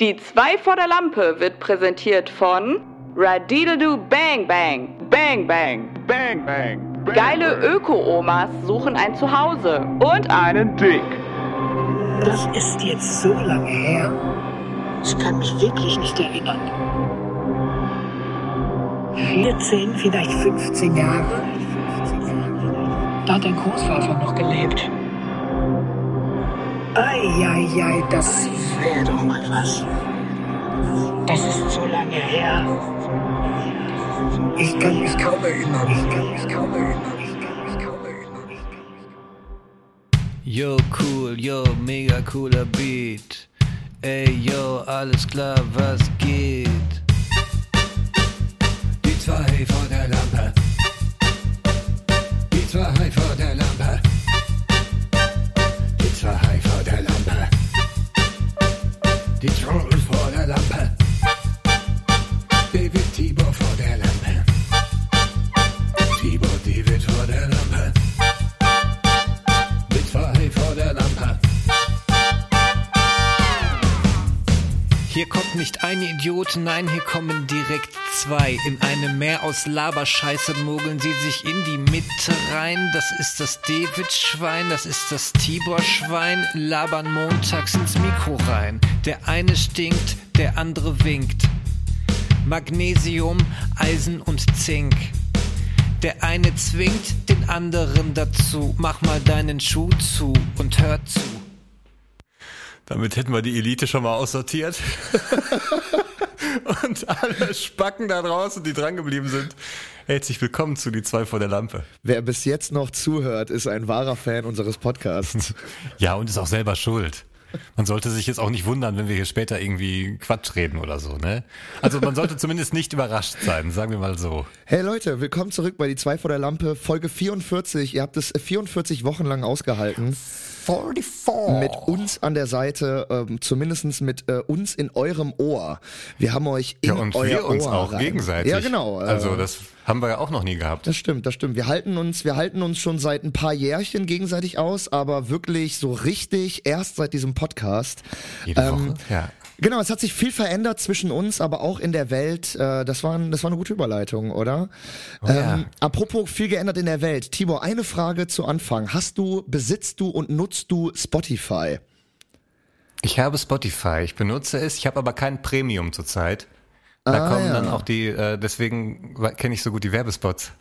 Die 2 vor der Lampe wird präsentiert von Radideldu Bang Bang Bang Bang Bang, bang. bang Geile. Öko-Omas suchen ein Zuhause und Einen Dick. Das ist jetzt so lange her. Ich kann mich wirklich nicht erinnern. 14, vielleicht 15 Jahre. Da hat dein Großvater noch gelebt. Eieiei, das wäre doch mal was. Das ist so lange her. Ich kann mich kaum erinnern. Ich kann mich kaum erinnern. Ich kann mich kaum erinnern. Yo, cool, yo, mega cooler Beat. Ey, yo, alles klar, was geht? Die zwei vor der Lampe. Die zwei vor der Lampe. Die nicht ein Idiot, nein, hier kommen direkt zwei. In einem Meer aus Laberscheiße mogeln sie sich in die Mitte rein. Das ist das David-Schwein, das ist das Tibor-Schwein. Labern montags ins Mikro rein. Der eine stinkt, der andere winkt. Magnesium, Eisen und Zink. Der eine zwingt den anderen dazu. Mach mal deinen Schuh zu und hör zu. Damit hätten wir die Elite schon mal aussortiert. Und alle Spacken da draußen, die drangeblieben sind. Herzlich willkommen zu Die zwei vor der Lampe. Wer bis jetzt noch zuhört, ist ein wahrer Fan unseres Podcasts. Ja, und ist auch selber schuld. Man sollte sich jetzt auch nicht wundern, wenn wir hier später irgendwie Quatsch reden oder so, ne? Also man sollte zumindest nicht überrascht sein, sagen wir mal so. Hey Leute, willkommen zurück bei die zwei vor der Lampe, Folge 44. Ihr habt es 44 Wochen lang ausgehalten. 44. Mit uns an der Seite, ähm, zumindest mit äh, uns in eurem Ohr. Wir haben euch in Ja, und euer wir uns Ohr auch rein. gegenseitig. Ja, genau. äh, Also das haben wir ja auch noch nie gehabt. Das stimmt, das stimmt. Wir halten uns, wir halten uns schon seit ein paar Jährchen gegenseitig aus, aber wirklich so richtig erst seit diesem Podcast. Jede Ähm, Woche. Ja. Genau, es hat sich viel verändert zwischen uns, aber auch in der Welt. Äh, das, war ein, das war eine gute Überleitung, oder? Oh ja. ähm, apropos viel geändert in der Welt. Tibor, eine Frage zu Anfang. Hast du, besitzt du und nutzt du Spotify? Ich habe Spotify, ich benutze es, ich habe aber kein Premium zurzeit. Da Ah, kommen ja. dann auch die, äh, deswegen kenne ich so gut die Werbespots.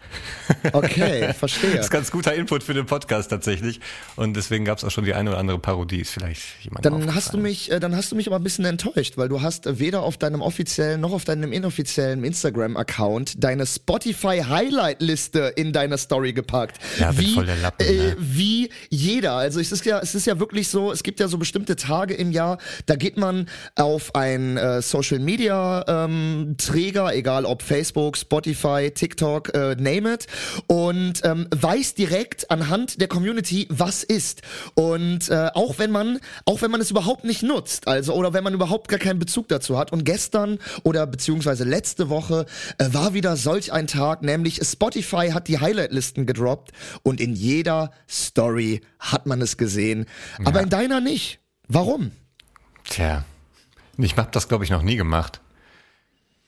Okay, verstehe. Das ist ganz guter Input für den Podcast tatsächlich. Und deswegen gab es auch schon die eine oder andere Parodie. Ist vielleicht jemand Dann hast du mich, äh, dann hast du mich aber ein bisschen enttäuscht, weil du hast äh, weder auf deinem offiziellen noch auf deinem inoffiziellen Instagram-Account deine Spotify-Highlight-Liste in deine Story gepackt. Ja, wie, voll der Lappen, äh, ne? wie jeder. Also es ist ja, es ist ja wirklich so, es gibt ja so bestimmte Tage im Jahr, da geht man auf ein äh, Social Media ähm, Träger, egal ob Facebook, Spotify, TikTok, äh, name it, und ähm, weiß direkt anhand der Community, was ist. Und äh, auch wenn man, auch wenn man es überhaupt nicht nutzt, also oder wenn man überhaupt gar keinen Bezug dazu hat. Und gestern oder beziehungsweise letzte Woche äh, war wieder solch ein Tag, nämlich Spotify hat die Highlight-Listen gedroppt und in jeder Story hat man es gesehen, aber in deiner nicht. Warum? Tja, ich habe das glaube ich noch nie gemacht.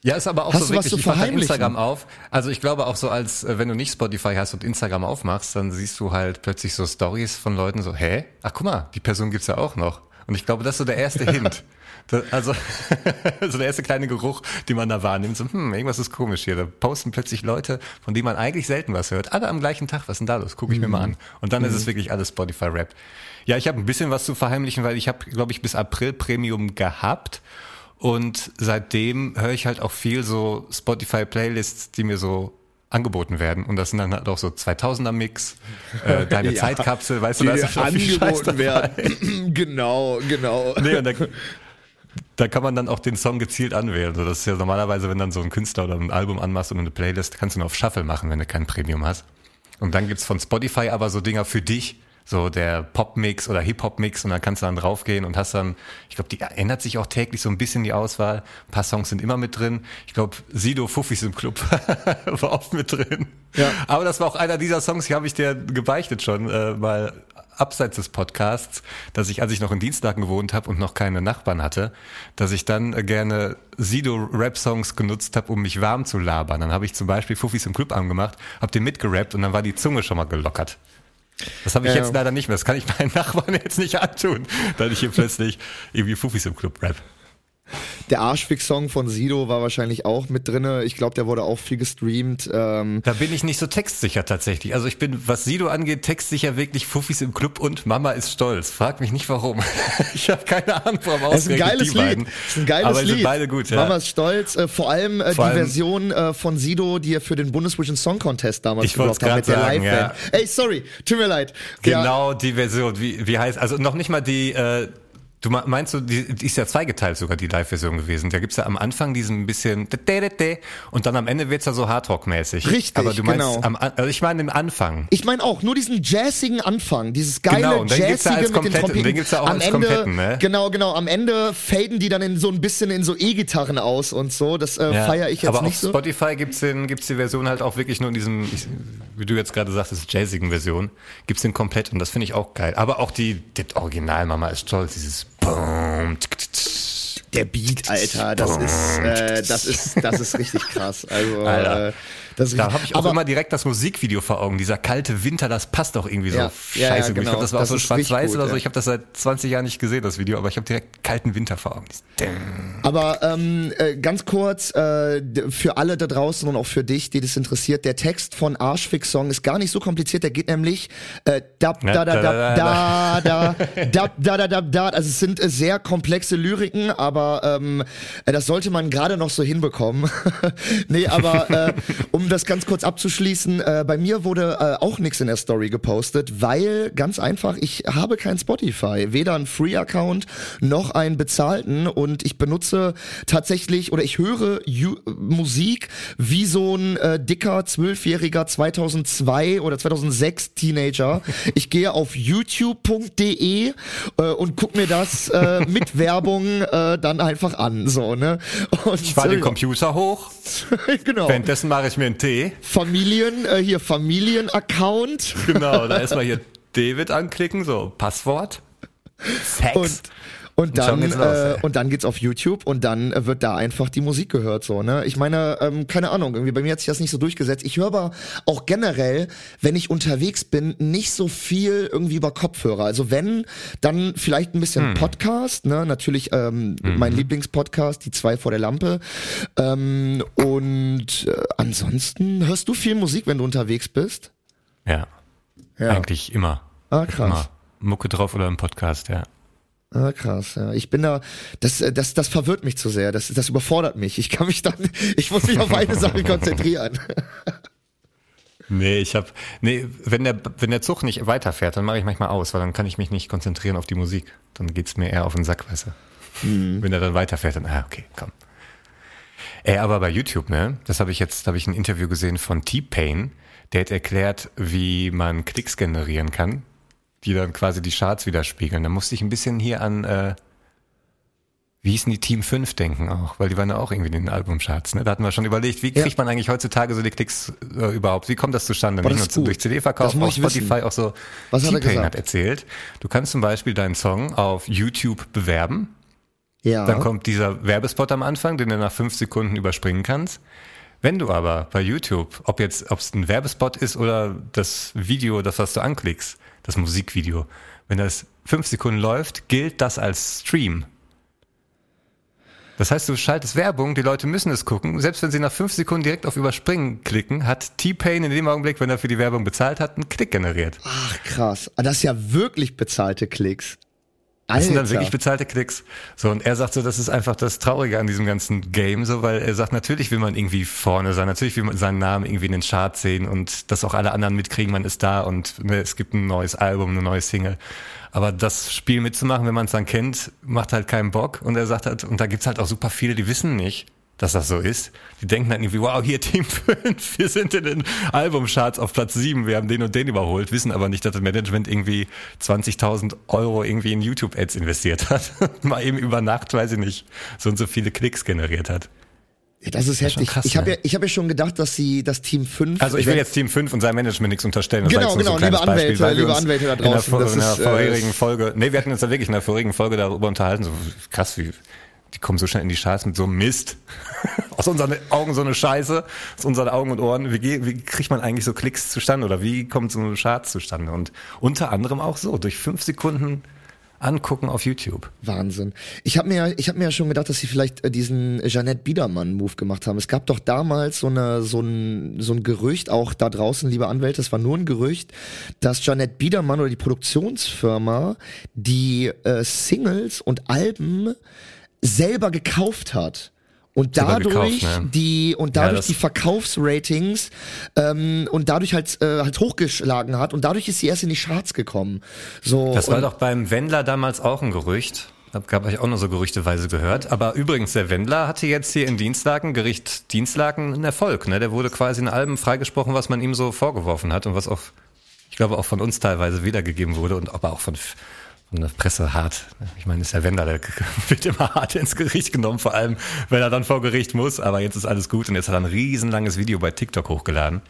Ja, ist aber auch Hast so wirklich, ich mach? Instagram auf. Also ich glaube auch so, als äh, wenn du nicht Spotify hast und Instagram aufmachst, dann siehst du halt plötzlich so Stories von Leuten so, hä? Ach guck mal, die Person gibt's ja auch noch. Und ich glaube, das ist so der erste Hint. Da- Also so der erste kleine Geruch, den man da wahrnimmt. So, hm, irgendwas ist komisch hier. Da posten plötzlich Leute, von denen man eigentlich selten was hört. Alle am gleichen Tag. Was ist denn da los? Gucke ich mir mal an. Und dann ist es wirklich alles Spotify-Rap. Ja, ich habe ein bisschen was zu verheimlichen, weil ich habe, glaube ich, bis April Premium gehabt. Und seitdem höre ich halt auch viel so Spotify-Playlists, die mir so angeboten werden. Und das sind dann halt auch so 2000er Mix, äh, deine Ja, Zeitkapsel, weißt du, da ist dir schon viel Scheiß angeboten dabei. werden. genau, genau. Nee, und da, da kann man dann auch den Song gezielt anwählen. So, das ist ja normalerweise, wenn dann so ein Künstler oder ein Album anmachst und eine Playlist, kannst du nur auf Shuffle machen, wenn du kein Premium hast. Und dann gibt's von Spotify aber so Dinger für dich, so der Pop-Mix oder Hip-Hop-Mix und dann kannst du dann draufgehen und hast dann, ich glaube, die ändert sich auch täglich so ein bisschen die Auswahl. Ein paar Songs sind immer mit drin. Ich glaube, Sido Fuffis im Club war oft mit drin. Ja. Aber das war auch einer dieser Songs, die habe ich dir gebeichtet schon, äh, mal abseits des Podcasts, dass ich, als ich noch in Dienstlagen gewohnt habe und noch keine Nachbarn hatte, dass ich dann gerne Sido-Rap-Songs genutzt habe, um mich warm zu labern. Dann habe ich zum Beispiel Fuffis im Club angemacht, habe den mitgerappt und dann war die Zunge schon mal gelockert. Das habe ich Ja. jetzt leider nicht mehr. Das kann ich meinen Nachbarn jetzt nicht antun, dass ich hier plötzlich irgendwie Fuffis im Club rap. Der Arschfix-Song von Sido war wahrscheinlich auch mit drinne. Ich glaube, der wurde auch viel gestreamt. Ähm, Da bin ich nicht so textsicher tatsächlich. Also ich bin, was Sido angeht, textsicher wirklich Fuffis im Club und Mama ist stolz. Frag mich nicht warum. Ich habe keine Ahnung, warum Es ist ein geiles Lied. beiden. Es ist ein geiles Aber Lied. sind beide gut, ja. Mama ist stolz. Äh, vor allem äh, Vor die allem- Version äh, von Sido, die er für den Bundesvision Song Contest damals gedroppt hat mit der sagen, Live-Band. Ey, sorry, tut mir leid. Ja, Genau die Version. Wie, wie heißt, also noch nicht mal die, äh, du me- meinst du, die, die ist ja zweigeteilt sogar, die Live-Version gewesen. Da gibt's ja am Anfang diesen bisschen und dann am Ende wird's ja so Hardrock-mäßig. Richtig, Aber du meinst, genau. am, also ich meine im Anfang. Ich meine auch, nur diesen jazzigen Anfang, dieses geile Genau, und den gibt's ja Jazzige als mit den Komplett- Trompeten. den gibt's ja auch am als Ende, Kompletten, ne? Genau, genau, am Ende faden die dann in so ein bisschen in so E-Gitarren aus und so. Das äh, Ja, feiere ich jetzt aber nicht auf so. Spotify gibt's den, gibt's die Version halt auch wirklich nur in diesem, ich- wie du jetzt gerade sagtest, jazzigen Version. Gibt's den komplett und das finde ich auch geil. Aber auch die, das Original Mama ist stolz, dieses Der Beat, Alter, das ist, äh, das ist, das ist richtig krass. Also, Alter. Das ist Da habe ich auch aber, immer direkt das Musikvideo vor Augen. Dieser kalte Winter, das passt auch irgendwie so Ja, scheiße ja, gut. Ich genau. glaube, das war Das auch so schwarz-weiß oder so. Ich habe das seit 20 Jahren nicht gesehen, das Video, aber ich habe direkt kalten Winter vor Augen. Aber ähm, äh, ganz kurz äh, für alle da draußen und auch für dich, die das interessiert, der Text von Arschfix Song ist gar nicht so kompliziert. Der geht nämlich äh, dab da da da da da dab da da da da. Also es sind äh, sehr komplexe Lyriken, aber ähm, äh, das sollte man gerade noch so hinbekommen. nee, aber äh, um das ganz kurz abzuschließen, äh, bei mir wurde äh, auch nichts in der Story gepostet, weil ganz einfach, ich habe kein Spotify, weder einen Free-Account noch einen bezahlten und ich benutze tatsächlich oder ich höre Ju Musik wie so ein äh, dicker zwölfjähriger 2002 oder 2006 Teenager. Ich gehe auf youtube.de äh, und guck mir das äh, mit Werbung äh, dann einfach an, so ne. Und Ich fahre den Computer hoch, genau. währenddessen mache ich mir einen Tee. Familien, äh, hier Familienaccount Genau, da erstmal hier David anklicken, so Passwort. Sex. und und dann los, äh, ey. und dann geht's auf YouTube und dann äh, wird da einfach die Musik gehört so ne ich meine ähm, keine Ahnung irgendwie bei mir hat sich das nicht so durchgesetzt ich höre aber auch generell wenn ich unterwegs bin nicht so viel irgendwie über Kopfhörer also wenn dann vielleicht ein bisschen Hm. Podcast ne natürlich ähm, mein Mhm. Lieblingspodcast die zwei vor der Lampe ähm, und äh, ansonsten hörst du viel Musik wenn du unterwegs bist ja, ja eigentlich immer. ah krass Immer. Mucke drauf oder im Podcast, ja. Ah, krass, ja. Ich bin da, das, äh, das, das verwirrt mich zu sehr. Das, das überfordert mich. Ich kann mich dann, ich muss mich auf eine Sache konzentrieren. Nee, ich hab, nee, wenn der, wenn der Zug nicht weiterfährt, dann mache ich manchmal aus, weil dann kann ich mich nicht konzentrieren auf die Musik. Dann geht's mir eher auf den Sack, weißt du. Wenn er dann weiterfährt, dann, ah, okay, komm. Ey, aber bei YouTube, ne, das habe ich jetzt, da habe ich ein Interview gesehen von T-Pain, der hat erklärt, wie man Klicks generieren kann, die dann quasi die Charts widerspiegeln. Da musste ich ein bisschen hier an, äh, wie hießen die Team 5 denken auch, weil die waren ja auch irgendwie in den Albumcharts. Ne? Da hatten wir schon überlegt, wie Ja. kriegt man eigentlich heutzutage so die Klicks äh, überhaupt? Wie kommt das zustande? Boah, Nicht das nur gut. durch CD-Verkauf, Das auf ich wissen. Spotify auch so. Was hat er gesagt? hat erzählt, du kannst zum Beispiel deinen Song auf YouTube bewerben. Ja. Dann kommt dieser Werbespot am Anfang, den du nach fünf Sekunden überspringen kannst. Wenn du aber bei YouTube, ob jetzt, ob es ein Werbespot ist oder das Video, das was du anklickst, das Musikvideo, wenn das fünf Sekunden läuft, gilt das als Stream. Das heißt, du schaltest Werbung, die Leute müssen es gucken. Selbst wenn sie nach fünf Sekunden direkt auf Überspringen klicken, hat T-Pain in dem Augenblick, wenn er für die Werbung bezahlt hat, einen Klick generiert. Ach krass. Ah, Das ist ja wirklich bezahlte Klicks. Alter. Das sind dann wirklich bezahlte Klicks. So, und er sagt so, das ist einfach das Traurige an diesem ganzen Game, so, weil er sagt, natürlich will man irgendwie vorne sein, natürlich will man seinen Namen irgendwie in den Charts sehen und dass auch alle anderen mitkriegen, man ist da und ne, es gibt ein neues Album, eine neue Single. Aber das Spiel mitzumachen, wenn man es dann kennt, macht halt keinen Bock. Und er sagt halt, und da gibt's halt auch super viele, die wissen nicht, dass das so ist. Die denken dann irgendwie, wow, hier Team 5, wir sind in den Albumcharts auf Platz 7, wir haben den und den überholt, wissen aber nicht, dass das Management irgendwie 20.000 Euro irgendwie in YouTube-Ads investiert hat. Mal eben über Nacht, weiß ich nicht, so und so viele Klicks generiert hat. Ja, Das ist heftig. krass, ich habe ne? ja, ich hab ja schon gedacht, dass sie das Team 5. Also ich will jetzt Team 5 und sein Management nichts unterstellen. Das Genau, genau, so liebe Anwälte, Beispiel, liebe Anwälte da In der, draußen, vor- das in der ist, äh, vorherigen Folge, nee, wir hatten uns ja wirklich in der vorigen Folge darüber unterhalten, so krass, wie die kommen so schnell in die Charts mit so einem Mist. Aus unseren Augen so eine Scheiße, aus unseren Augen und Ohren. Wie, wie kriegt man eigentlich so Klicks zustande oder wie kommt so eine Charts zustande? Und unter anderem auch so, durch fünf Sekunden angucken auf YouTube. Wahnsinn. Ich habe mir, ich habe mir ja schon gedacht, dass sie vielleicht äh, diesen Jeanette Biedermann-Move gemacht haben. Es gab doch damals so eine, so ein, so ein Gerücht, auch da draußen, liebe Anwälte, es war nur ein Gerücht, dass Jeanette Biedermann oder die Produktionsfirma die äh, Singles und Alben selber gekauft hat. Und dadurch gekauft, ne? die und Ja, dadurch das- die Verkaufsratings ähm, und dadurch halt äh, halt hochgeschlagen hat und dadurch ist sie erst in die Charts gekommen. So Das war doch beim Wendler damals auch ein Gerücht. Da gab ich auch nur so gerüchteweise gehört. Aber übrigens, der Wendler hatte jetzt hier in Dienstlaken, Gericht Dienstlaken, einen Erfolg. Ne? Der wurde quasi in Alben freigesprochen, was man ihm so vorgeworfen hat und was auch, ich glaube, auch von uns teilweise wiedergegeben wurde und aber auch von, von der Presse hart. Ich meine, ist der Wendler, der wird immer hart ins Gericht genommen, vor allem, wenn er dann vor Gericht muss. Aber jetzt ist alles gut und jetzt hat er ein riesenlanges Video bei TikTok hochgeladen.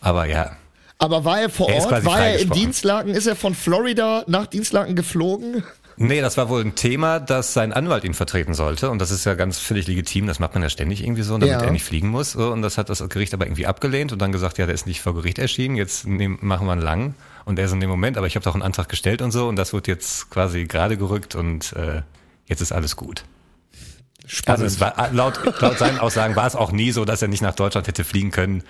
Aber ja, Aber war er vor Er Ort? War er in. Dienstlaken? Ist er von Florida nach Dienstlaken geflogen? Nee, das war wohl ein Thema, dass sein Anwalt ihn vertreten sollte. Und das ist ja ganz völlig legitim. Das macht man ja ständig irgendwie so, damit Ja. er nicht fliegen muss. Und das hat das Gericht aber irgendwie abgelehnt und dann gesagt, ja, der ist nicht vor Gericht erschienen. Jetzt machen wir einen lang. Und er ist in dem Moment, aber ich habe doch einen Antrag gestellt und so. Und das wird jetzt quasi gerade gerückt und äh, jetzt ist alles gut. Also es war, laut, laut seinen Aussagen war es auch nie so, dass er nicht nach Deutschland hätte fliegen können,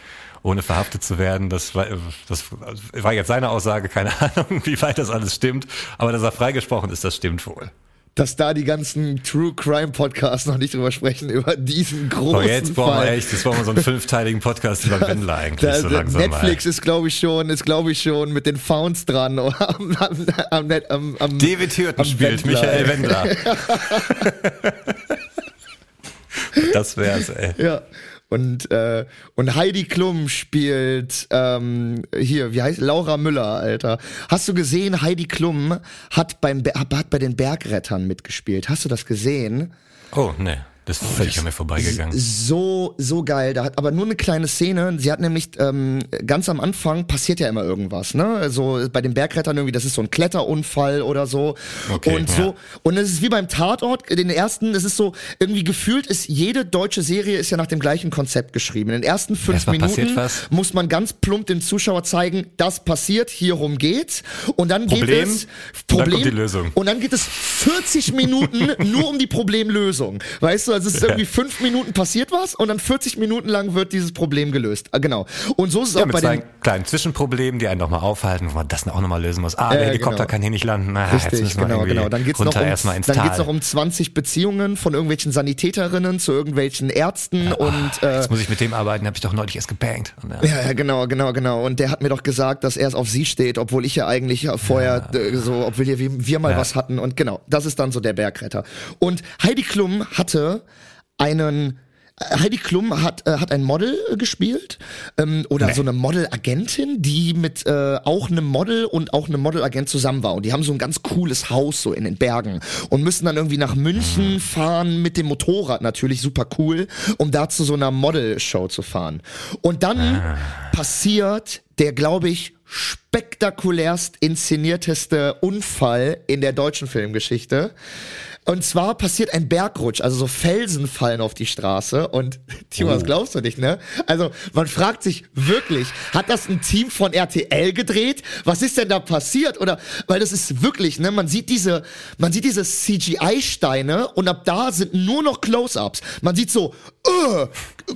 ohne verhaftet zu werden. Das war, das war jetzt seine Aussage, keine Ahnung, wie weit das alles stimmt. Aber dass er freigesprochen ist, das stimmt wohl. Dass da die ganzen True Crime Podcasts noch nicht drüber sprechen, über diesen großen Oh, jetzt brauchen Fall. wir echt, jetzt brauchen wir so einen fünfteiligen Podcast über Wendler eigentlich, Da, so langsam Netflix ist, glaube ich, schon, ist, glaube ich, schon mit den Founds dran. am, am, am, am, mal. David Hürten am spielt, Wendler, Michael. Wendler. das wär's, ey. Ja. Und, äh, und Heidi Klum spielt ähm, hier, wie heißt Laura Müller, Alter. Hast du gesehen, Heidi Klum hat beim Be- hat bei den Bergrettern mitgespielt. Hast du das gesehen? Oh, ne, das ist völlig an mir vorbeigegangen. So, so geil. Da hat aber nur eine kleine Szene. Sie hat nämlich ähm, ganz am Anfang passiert ja immer irgendwas, ne? Also bei den Bergrettern irgendwie, das ist so ein Kletterunfall oder so. Okay, und ja. so. Und es ist wie beim Tatort, den ersten, es ist so, irgendwie gefühlt ist jede deutsche Serie ist ja nach dem gleichen Konzept geschrieben. In den ersten fünf Erstmal Minuten muss man ganz plump dem Zuschauer zeigen, das passiert, hierum geht's. Und dann geht Problem, es und dann kommt die Lösung. und dann geht es 40 Minuten nur um die Problemlösung. Weißt du, es ist irgendwie fünf Minuten passiert was und dann 40 Minuten lang wird dieses Problem gelöst. Ah, Genau. Und so ist es Ja, auch mit bei den kleinen Zwischenproblemen, die einen nochmal aufhalten, wo man das auch nochmal lösen muss. Ah, Äh, der Helikopter genau. kann hier nicht landen. Jetzt Richtig, wir genau, genau. Dann geht's noch um, erstmal ins dann Tal. geht's noch um 20 Beziehungen von irgendwelchen Sanitäterinnen zu irgendwelchen Ärzten und äh, Jetzt muss ich mit dem arbeiten, habe ich doch neulich erst gebankt. Ja. Ja, ja, genau, genau, genau. Und der hat mir doch gesagt, dass er es auf sie steht, obwohl ich ja eigentlich vorher äh, so, obwohl wir, wir mal Ja. was hatten. Und genau, das ist dann so der Bergretter. Und Heidi Klum hatte einen äh, Heidi Klum hat, äh, hat ein Model äh, gespielt ähm, oder so eine Modelagentin, die mit äh, auch einem Model und auch einem Modelagent zusammen war. Und die haben so ein ganz cooles Haus so in den Bergen und müssen dann irgendwie nach München fahren mit dem Motorrad natürlich super cool, um da zu so einer Modelshow zu fahren. Und dann passiert der, glaube ich, spektakulärst inszenierteste Unfall in der deutschen Filmgeschichte. Und zwar passiert ein Bergrutsch, also so Felsen fallen auf die Straße und Timo, das glaubst du nicht, ne? Also man fragt sich wirklich, hat das ein Team von RTL gedreht? Was ist denn da passiert? Oder weil das ist wirklich, ne? Man sieht diese, man sieht diese CGI-Steine und ab da sind nur noch Close-ups. Man sieht so äh,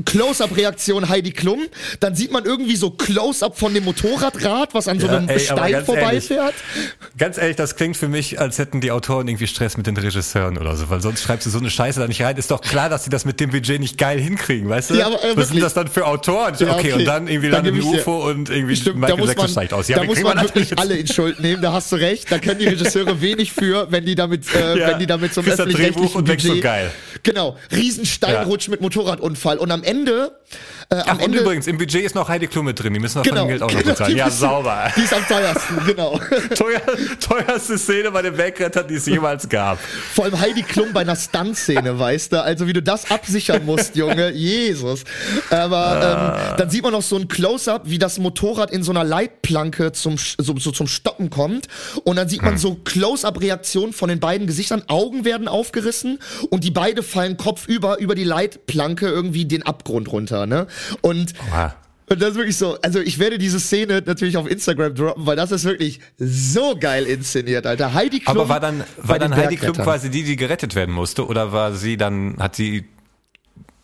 Close-up-Reaktion Heidi Klum, dann sieht man irgendwie so Close-up von dem Motorradrad, was an so Ja, einem ey, Stein vorbeifährt. Ganz ehrlich, das klingt für mich, als hätten die Autoren irgendwie Stress mit den Regisseuren oder so, weil sonst schreibst du so eine Scheiße da nicht rein. Ist doch klar, dass sie das mit dem Budget nicht geil hinkriegen, weißt du? Ja, aber, äh, Was sind das dann für Autoren? Ja, okay, und dann irgendwie Dann landet dir- UFO und irgendwie Stimmt, Michael Jackson man, steigt aus. Ja, da muss man wir wirklich natürlich- alle in Schuld nehmen, da hast du recht. Da können die Regisseure wenig für, wenn die damit, äh, Ja, wenn die damit zum öffentlich-rechtlichen Drehbuch und so, Budget, geil. Genau, Riesensteinrutsch mit Motorradunfall. Und am Ende, äh, am Ach, und Ende. übrigens, im Budget ist noch Heidi Klum mit drin. Die müssen wir genau, von dem Geld auch noch genau, bezahlen. die Ja, sauber. Die ist am teuersten, genau. Teuer, teuerste Szene bei den Bergrettern, die es jemals gab. Vor allem Heidi Klum bei einer Stunt-Szene, weißt du? Also wie du das absichern musst, Junge. Jesus. Aber ähm, dann sieht man noch so ein Close-Up, wie das Motorrad in so einer Leitplanke zum, so, so zum Stoppen kommt. Und dann sieht man so Close-Up-Reaktionen von den beiden Gesichtern. Augen werden aufgerissen und die beide fallen kopfüber über die Leitplanke irgendwie den Abgrund runter, ne? Und Oha. und das ist wirklich so, also ich werde diese Szene natürlich auf Instagram droppen, weil das ist wirklich so geil inszeniert, Alter. Heidi Klum Aber war dann, war dann Heidi Klum quasi die, die gerettet werden musste? Oder war sie dann, hat sie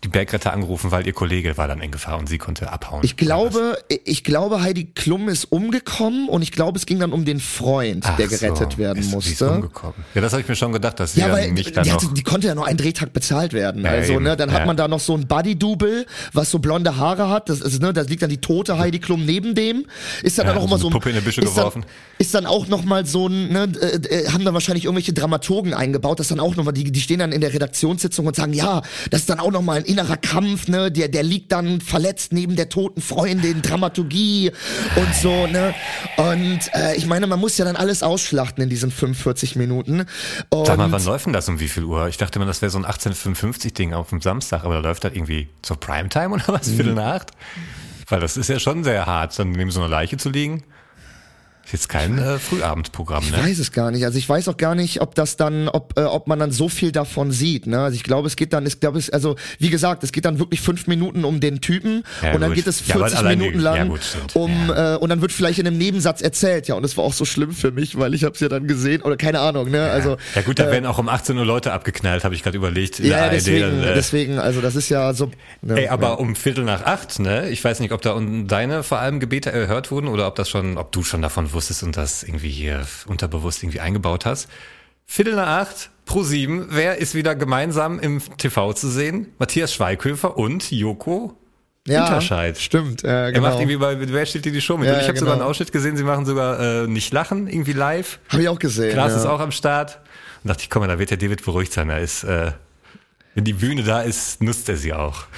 die Bergretter angerufen, weil ihr Kollege war dann in Gefahr und sie konnte abhauen? Ich glaube, ich glaube, Heidi Klum ist umgekommen und ich glaube, es ging dann um den Freund, Ach der so, gerettet werden ist, musste. Ist umgekommen. Ja, das habe ich mir schon gedacht, dass sie Ja, dann weil nicht die, dann noch... hatte, die konnte ja nur einen Drehtag bezahlt werden. Ja, also, eben. ne, dann hat Ja. man da noch so ein Buddy-Double, was so blonde Haare hat. Das ist, ne, da liegt dann die tote Heidi Klum neben dem. Ist dann Ja, auch so immer so ein, Puppe in die Büsche ist geworfen. Dann, ist dann auch noch mal so ein, ne, äh, äh, haben dann wahrscheinlich irgendwelche Dramaturgen eingebaut, dass dann auch noch mal die, die stehen dann in der Redaktionssitzung und sagen, ja, das ist dann auch noch mal ein innerer Kampf, ne, der, der liegt dann verletzt neben der toten Freundin, Dramaturgie und so, ne. Und äh, ich meine, man muss ja dann alles ausschlachten in diesen 45 Minuten. Und Sag mal, wann läuft denn das um wie viel Uhr? Ich dachte immer, das wäre so ein 1855-Ding auf dem Samstag, aber da läuft das irgendwie zur Primetime oder was? Viertel nach acht? Weil das ist ja schon sehr hart, dann neben so einer Leiche zu liegen. Ist jetzt kein äh, Frühabendprogramm, Ich ne? weiß es gar nicht. Also ich weiß auch gar nicht, ob das dann, ob, äh, ob man dann so viel davon sieht. Ne? Also ich glaube, es geht dann, ich glaube, es, also wie gesagt, es geht dann wirklich fünf Minuten um den Typen Ja, und dann gut. geht es Ja, aber 40 allein die- Minuten lang ja, gut, um äh, und dann wird vielleicht in einem Nebensatz erzählt. Ja, und das war auch so schlimm für mich, weil ich habe es ja dann gesehen oder keine Ahnung. Ne? Also Ja gut, da werden auch um 18 Uhr Leute abgeknallt, habe ich gerade überlegt. In ja, ja, ARD, deswegen, äh, deswegen, also das ist ja so. Ne? Ey, aber um Viertel nach acht, ne? Ich weiß nicht, ob da un- deine vor allem Gebete erhört wurden oder ob das schon, ob du schon davon wusstest und das irgendwie hier unterbewusst irgendwie eingebaut hast. Viertel nach acht, pro sieben, wer ist wieder gemeinsam im TV zu sehen? Matthias Schweighöfer und Joko ja, Unterscheid. Stimmt, äh, Er genau. macht irgendwie bei Wer steht dir die Show mit? Ja, und ich habe sogar genau. einen Ausschnitt gesehen, sie machen sogar äh, nicht lachen, irgendwie live. Habe ich auch gesehen. Klaas ja. ist auch am Start. Und dachte ich, komm mal, da wird der David beruhigt sein. Er ist, äh, wenn die Bühne da ist, nutzt er sie auch.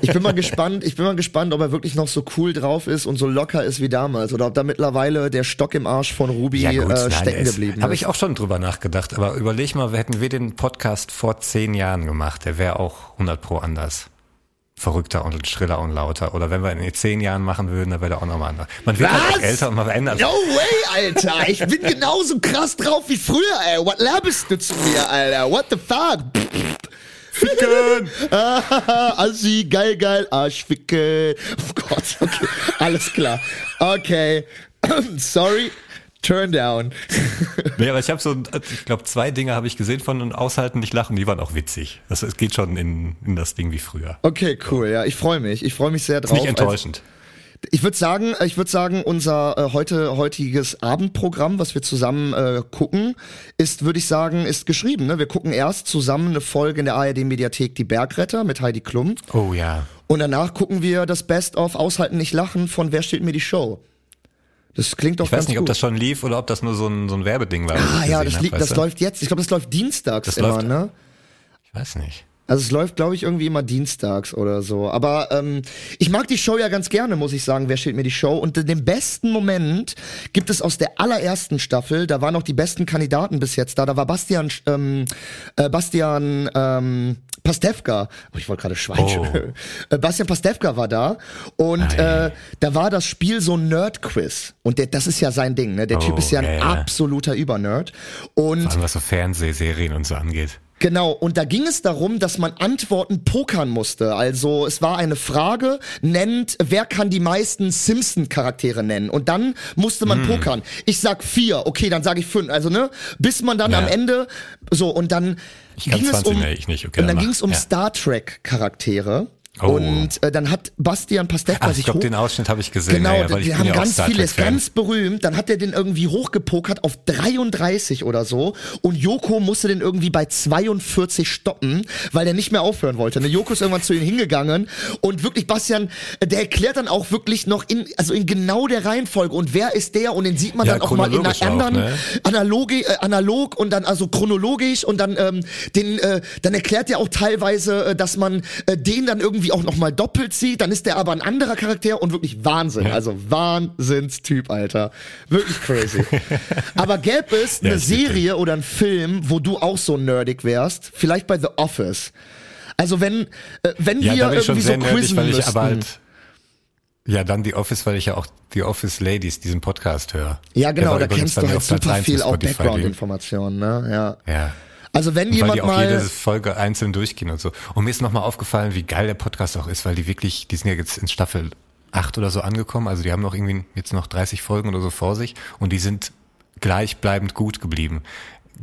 Ich bin mal gespannt, ich bin mal gespannt, ob er wirklich noch so cool drauf ist und so locker ist wie damals oder ob da mittlerweile der Stock im Arsch von Ruby äh, stecken geblieben Habe ist. ich auch schon drüber nachgedacht, aber überleg mal, hätten wir den Podcast vor zehn Jahren gemacht, der wäre auch 100 pro anders. Verrückter und schriller und lauter. Oder wenn wir ihn in zehn Jahren machen würden, dann wäre der auch nochmal anders. Man wird halt Was? auch älter und man verändert No way, Alter. Ich bin genauso krass drauf wie früher, ey. What labest du zu mir, Alter? What the fuck? Ficken! Assi, geil, geil, Arschficke. Oh Gott, okay. Alles klar. Okay. Sorry. Turn down. Nee, aber ich habe so, ich glaube, zwei Dinge habe ich gesehen von und Aushalten, nicht lachen, die waren auch witzig. Das, es geht schon in, in das Ding wie früher. Okay, cool. Ja, ich freue mich. Ich freue mich sehr drauf. Nicht enttäuschend. Ich würde sagen, ich würde sagen, unser äh, heute heutiges Abendprogramm, was wir zusammen äh, gucken, ist, würde ich sagen, ist geschrieben. Ne? Wir gucken erst zusammen eine Folge in der ARD Mediathek Die Bergretter mit Heidi Klum Oh ja. und danach gucken wir das Best of Aushalten nicht lachen von Wer steht mir die Show. Das klingt doch Ich weiß nicht, ob gut. das schon lief oder ob das nur so ein, so ein Werbeding war. ah ja, das, hab, liegt, das läuft jetzt. Ich glaube, das läuft dienstags Das immer, läuft- ne? Ich weiß nicht. Also es läuft, glaube ich, irgendwie immer dienstags oder so. Aber ähm, ich mag die Show ja ganz gerne, muss ich sagen. Wer steht mir die Show? Und den besten Moment gibt es aus der allerersten Staffel. Da waren noch die besten Kandidaten bis jetzt da. Da war Bastian, ähm, äh, Bastian ähm, Pastewka. Oh, ich wollte gerade schweigen. Oh. Äh, Bastian Pastewka war da. Und äh, da war das Spiel so ein Nerd-Quiz. Und der, das ist ja sein Ding. Ne? Der Oh, Typ ist ja ein ja. absoluter Übernerd. Und Vor allem was so Fernsehserien und so angeht. Genau, und da ging es darum, dass man Antworten pokern musste. Also es war eine Frage, nennt, wer kann die meisten Simpson-Charaktere nennen? Und dann musste man Hm. pokern. Ich sag vier, okay, dann sage ich fünf. Also ne, bis man dann Ja. am Ende so und dann Ich kann ging es 20, um nee, ich nicht. Okay, und dann ging es um Ja. Star Trek Charaktere. Oh. Und äh, dann hat Bastian Pastewka Ach, ich sich glaube, den Ausschnitt habe ich gesehen. Genau, ja, ja, weil die ich haben ja ganz ist ganz berühmt. Dann hat er den irgendwie hochgepokert auf 33 oder so. Und Joko musste den irgendwie bei 42 stoppen, weil der nicht mehr aufhören wollte. Ne? Joko ist irgendwann zu ihm hingegangen und wirklich Bastian, äh, der erklärt dann auch wirklich noch in, also in genau der Reihenfolge. Und wer ist der? Und den sieht man Ja, dann auch mal in einer anderen, ne? analogi, äh, analog und dann also chronologisch und dann ähm, den, äh, dann erklärt er auch teilweise, äh, dass man äh, den dann irgendwie auch noch mal doppelt sieht. Dann ist der aber ein anderer Charakter und wirklich Wahnsinn. Ja. Also Wahnsinnstyp, Alter. Wirklich crazy. aber gäbe es Ja, eine witzig. Serie oder einen Film, wo du auch so nerdig wärst? Vielleicht bei The Office. Also wenn, äh, wenn Ja, wir irgendwie so nerdig, quizzen ich müssten. halt. Ja, dann die Office, weil ich ja auch die Office Ladies, diesen Podcast höre. ja, genau, da kennst du ja halt super 1 viel auch. Background-Informationen, ne? Ja. Ja. Also wenn weil jemand die auch mal jede Folge einzeln durchgehen und so. Und mir ist nochmal aufgefallen, wie geil der Podcast auch ist, weil die wirklich, die sind ja jetzt in Staffel 8 oder so angekommen. Also die haben noch irgendwie jetzt noch 30 Folgen oder so vor sich und die sind gleichbleibend gut geblieben.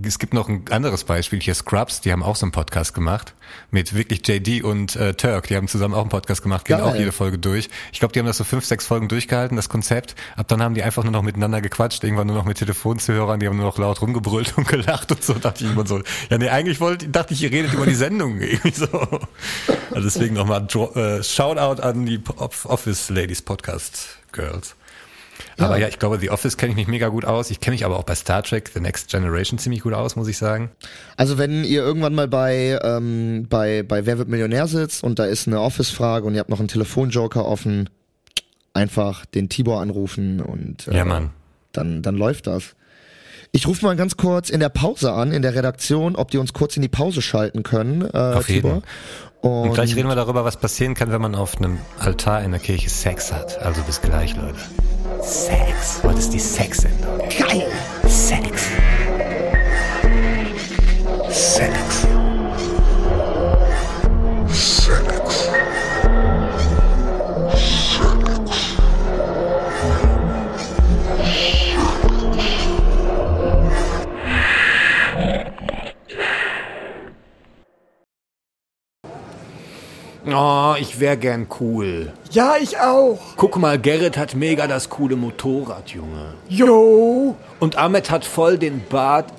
Es gibt noch ein anderes Beispiel hier, Scrubs, die haben auch so einen Podcast gemacht mit wirklich JD und äh, Turk, die haben zusammen auch einen Podcast gemacht, gehen Geil. auch jede Folge durch. Ich glaube, die haben das so fünf, sechs Folgen durchgehalten, das Konzept. Ab dann haben die einfach nur noch miteinander gequatscht, irgendwann nur noch mit Telefonzuhörern, die haben nur noch laut rumgebrüllt und gelacht und so. Dachte ich immer so, ja nee, eigentlich wollte, dachte ich, ihr redet über die Sendung irgendwie so. Also deswegen nochmal äh, Shoutout an die Off- Office Ladies Podcast Girls. Aber ja, ich glaube, The Office kenne ich mich mega gut aus. Ich kenne mich aber auch bei Star Trek The Next Generation ziemlich gut aus, muss ich sagen. Also wenn ihr irgendwann mal bei, ähm, bei, bei Wer wird Millionär sitzt und da ist eine Office-Frage und ihr habt noch einen Telefonjoker offen, einfach den Tibor anrufen und äh, Ja, Mann. Dann, dann läuft das. Ich rufe mal ganz kurz in der Pause an, in der Redaktion, ob die uns kurz in die Pause schalten können, äh, Auf jeden. Und Und, gleich reden wir darüber, was passieren kann, wenn man auf einem Altar in der Kirche Sex hat. Also bis gleich, Leute. Sex. Heute ist die Sex-Sendung. Geil! Sex. Sex. Oh, ich wäre gern cool. Ja, ich auch. Guck mal, Gerrit hat mega das coole Motorrad, Junge. Jo. Und Ahmed hat voll den Bart.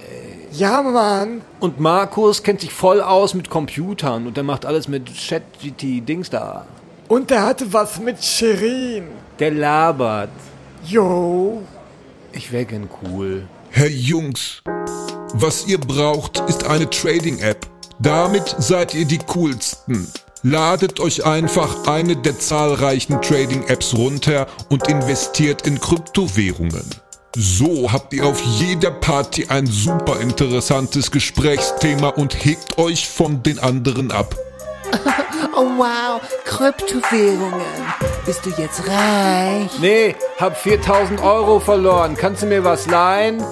Ja, Mann. Und Markus kennt sich voll aus mit Computern und der macht alles mit Chat-GT-Dings da. Und der hatte was mit Shirin. Der labert. Jo. Ich wäre gern cool. Herr Jungs, was ihr braucht, ist eine Trading-App. Damit seid ihr die coolsten. Ladet euch einfach eine der zahlreichen Trading-Apps runter und investiert in Kryptowährungen. So habt ihr auf jeder Party ein super interessantes Gesprächsthema und hegt euch von den anderen ab. Oh wow, Kryptowährungen. Bist du jetzt reich? Nee, hab 4000 Euro verloren. Kannst du mir was leihen?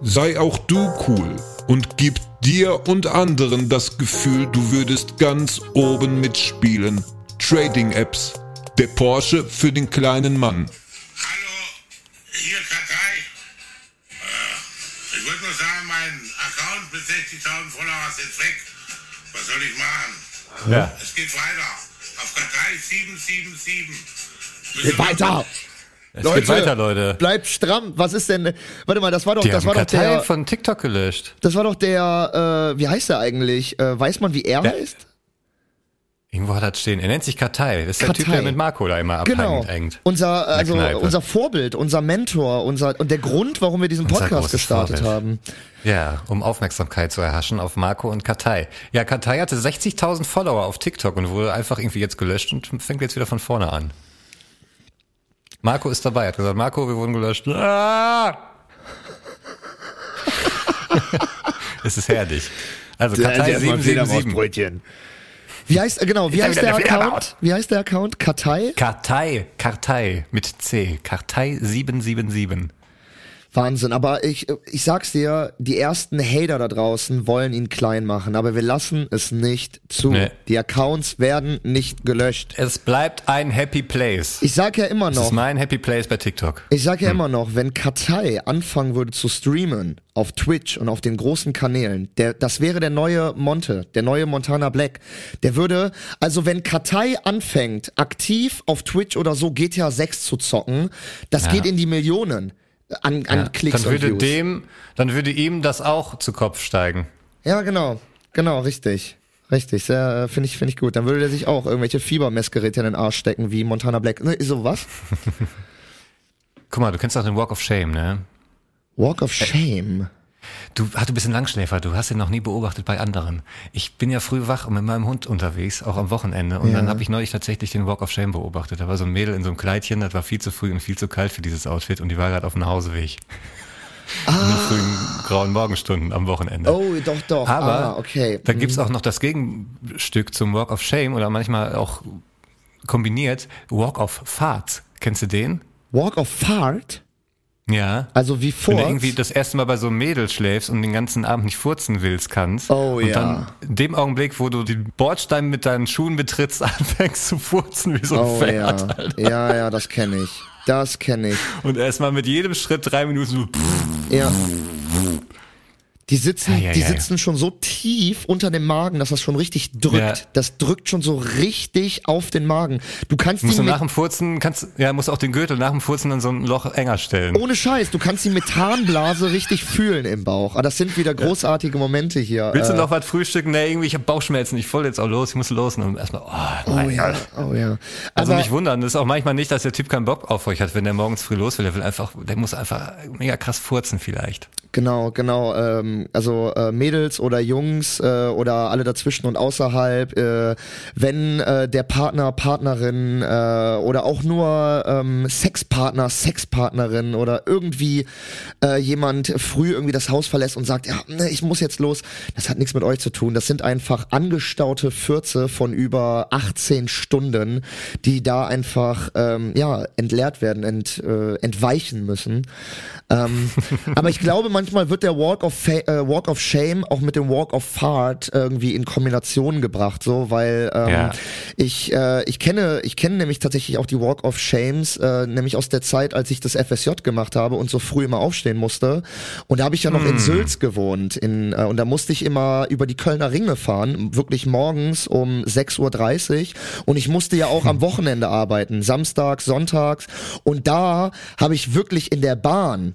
Sei auch du cool und gib dir und anderen das Gefühl, du würdest ganz oben mitspielen. Trading Apps. Der Porsche für den kleinen Mann. Hallo, hier Kartei. Äh, ich wollte nur sagen, mein Account mit 60.000 Followers ist weg. Was soll ich machen? Ja. Es geht weiter. Auf Kartei 777. Geht weiter! Es geht weiter, Leute. Bleibt stramm. Was ist denn? Warte mal, das war doch, Die das war doch Kartei der, von TikTok gelöscht. das war doch der, äh, wie heißt der eigentlich? Äh, weiß man, wie er Der- heißt? Irgendwo hat das stehen. Er nennt sich Kartei. Das ist der Kartei. Typ, der mit Marco da immer Genau. abhängt. Unser, also unser Vorbild, unser Mentor, unser und der Grund, warum wir diesen Podcast gestartet Vorbild. haben. Ja, um Aufmerksamkeit zu erhaschen auf Marco und Kartei. Ja, Kartei hatte 60.000 Follower auf TikTok und wurde einfach irgendwie jetzt gelöscht und fängt jetzt wieder von vorne an. Marco ist dabei, hat gesagt, Marco, wir wurden gelöscht. Ah! es ist herrlich. Also Kartei 777. Brötchen. Wie heißt äh, genau? Wie Ist da heißt der der Account? Wie heißt der Account? Kartei? Kartei, Kartei mit C. Kartei 777. Wahnsinn, aber ich, ich sag's dir, die ersten Hater da draußen wollen ihn klein machen, aber wir lassen es nicht zu. Nee. Die Accounts werden nicht gelöscht. Es bleibt ein Happy Place. Ich sag ja immer Das ist noch, mein Happy Place bei TikTok. ich sag ja immer noch, wenn Katai anfangen würde zu streamen auf Twitch und auf den großen Kanälen, der, das wäre der neue Monte, der neue Montana Black. Der würde, also wenn Katai anfängt, aktiv auf Twitch oder so GTA 6 zu zocken, das geht in die Millionen an, an Ja, Klicks dann würde und Views. dem, dann würde ihm das auch zu Kopf steigen. Ja, genau. Genau, richtig. Richtig, sehr, äh, finde ich, finde ich gut. Dann würde der sich auch irgendwelche Fiebermessgeräte in den Arsch stecken, wie Montana Black. Ne, so was? Guck mal, du kennst auch den Walk of Shame, ne? Walk of Shame. Du, ach, du bist ein Langschläfer, du hast ihn noch nie beobachtet bei anderen. Ich bin ja früh wach und mit meinem Hund unterwegs, auch am Wochenende. Und Ja. dann habe ich neulich tatsächlich den Walk of Shame beobachtet. Da war so ein Mädel in so einem Kleidchen, das war viel zu früh und viel zu kalt für dieses Outfit und die war gerade auf dem Nachhauseweg. In den frühen grauen Morgenstunden am Wochenende. Ah. Oh, doch, doch. Aber ah, okay. da gibt's auch noch das Gegenstück zum Walk of Shame oder manchmal auch kombiniert Walk of Fart. Kennst du den? Walk of Fart? Ja. Also wie Wenn vor. du irgendwie das erste Mal bei so einem Mädel schläfst und den ganzen Abend nicht furzen willst, kannst. Oh, und ja. dann in dem Augenblick, wo du den Bordstein mit deinen Schuhen betrittst, anfängst zu furzen wie so ein Oh Pferd. ja. Alter. Ja, ja, das kenne ich. Das kenne ich. Und erstmal mit jedem Schritt drei Minuten so. Ja. Die sitzen, Ja, ja, die sitzen schon so tief unter dem Magen, dass das schon richtig drückt. Das drückt schon so richtig auf den Magen. Du kannst Musst die du nach dem Furzen, kannst, ja, musst auch den Gürtel nach dem Furzen in so ein Loch enger stellen. ohne Scheiß, du kannst die Methanblase richtig fühlen im Bauch. Ah, das sind wieder großartige Momente hier. Willst du Äh, noch was frühstücken? Nee, irgendwie, ich habe Bauchschmerzen, ich voll jetzt auch los, ich muss los. Und dann erstmal, oh, Oh ja, oh ja. Also Aber- nicht wundern, das ist auch manchmal nicht, dass der Typ keinen Bock auf euch hat, wenn der morgens früh los will. Der will einfach, der muss einfach mega krass furzen vielleicht. Genau, genau. Ähm, also äh, Mädels oder Jungs äh, oder alle dazwischen und außerhalb, äh, wenn äh, der Partner, Partnerin äh, oder auch nur ähm, Sexpartner, Sexpartnerin oder irgendwie äh, jemand früh irgendwie das Haus verlässt und sagt, ja, ne, ich muss jetzt los, das hat nichts mit euch zu tun. Das sind einfach angestaute Fürze von über 18 Stunden, die da einfach ähm, ja entleert werden, ent, äh, entweichen müssen. Ähm, aber ich glaube, manchmal wird der Walk of, Fa äh, Walk of Shame auch mit dem Walk of Fart irgendwie in Kombination gebracht, so, weil ähm, Ja. ich äh, ich kenne ich kenne nämlich tatsächlich auch die Walk of Shames, äh, nämlich aus der Zeit, als ich das FSJ gemacht habe und so früh immer aufstehen musste. Und da habe ich ja noch in Sülz gewohnt, in äh, und da musste ich immer über die Kölner Ringe fahren, wirklich morgens um 6:30 Uhr und ich musste ja auch am Wochenende arbeiten, samstags, sonntags und da habe ich wirklich in der Bahn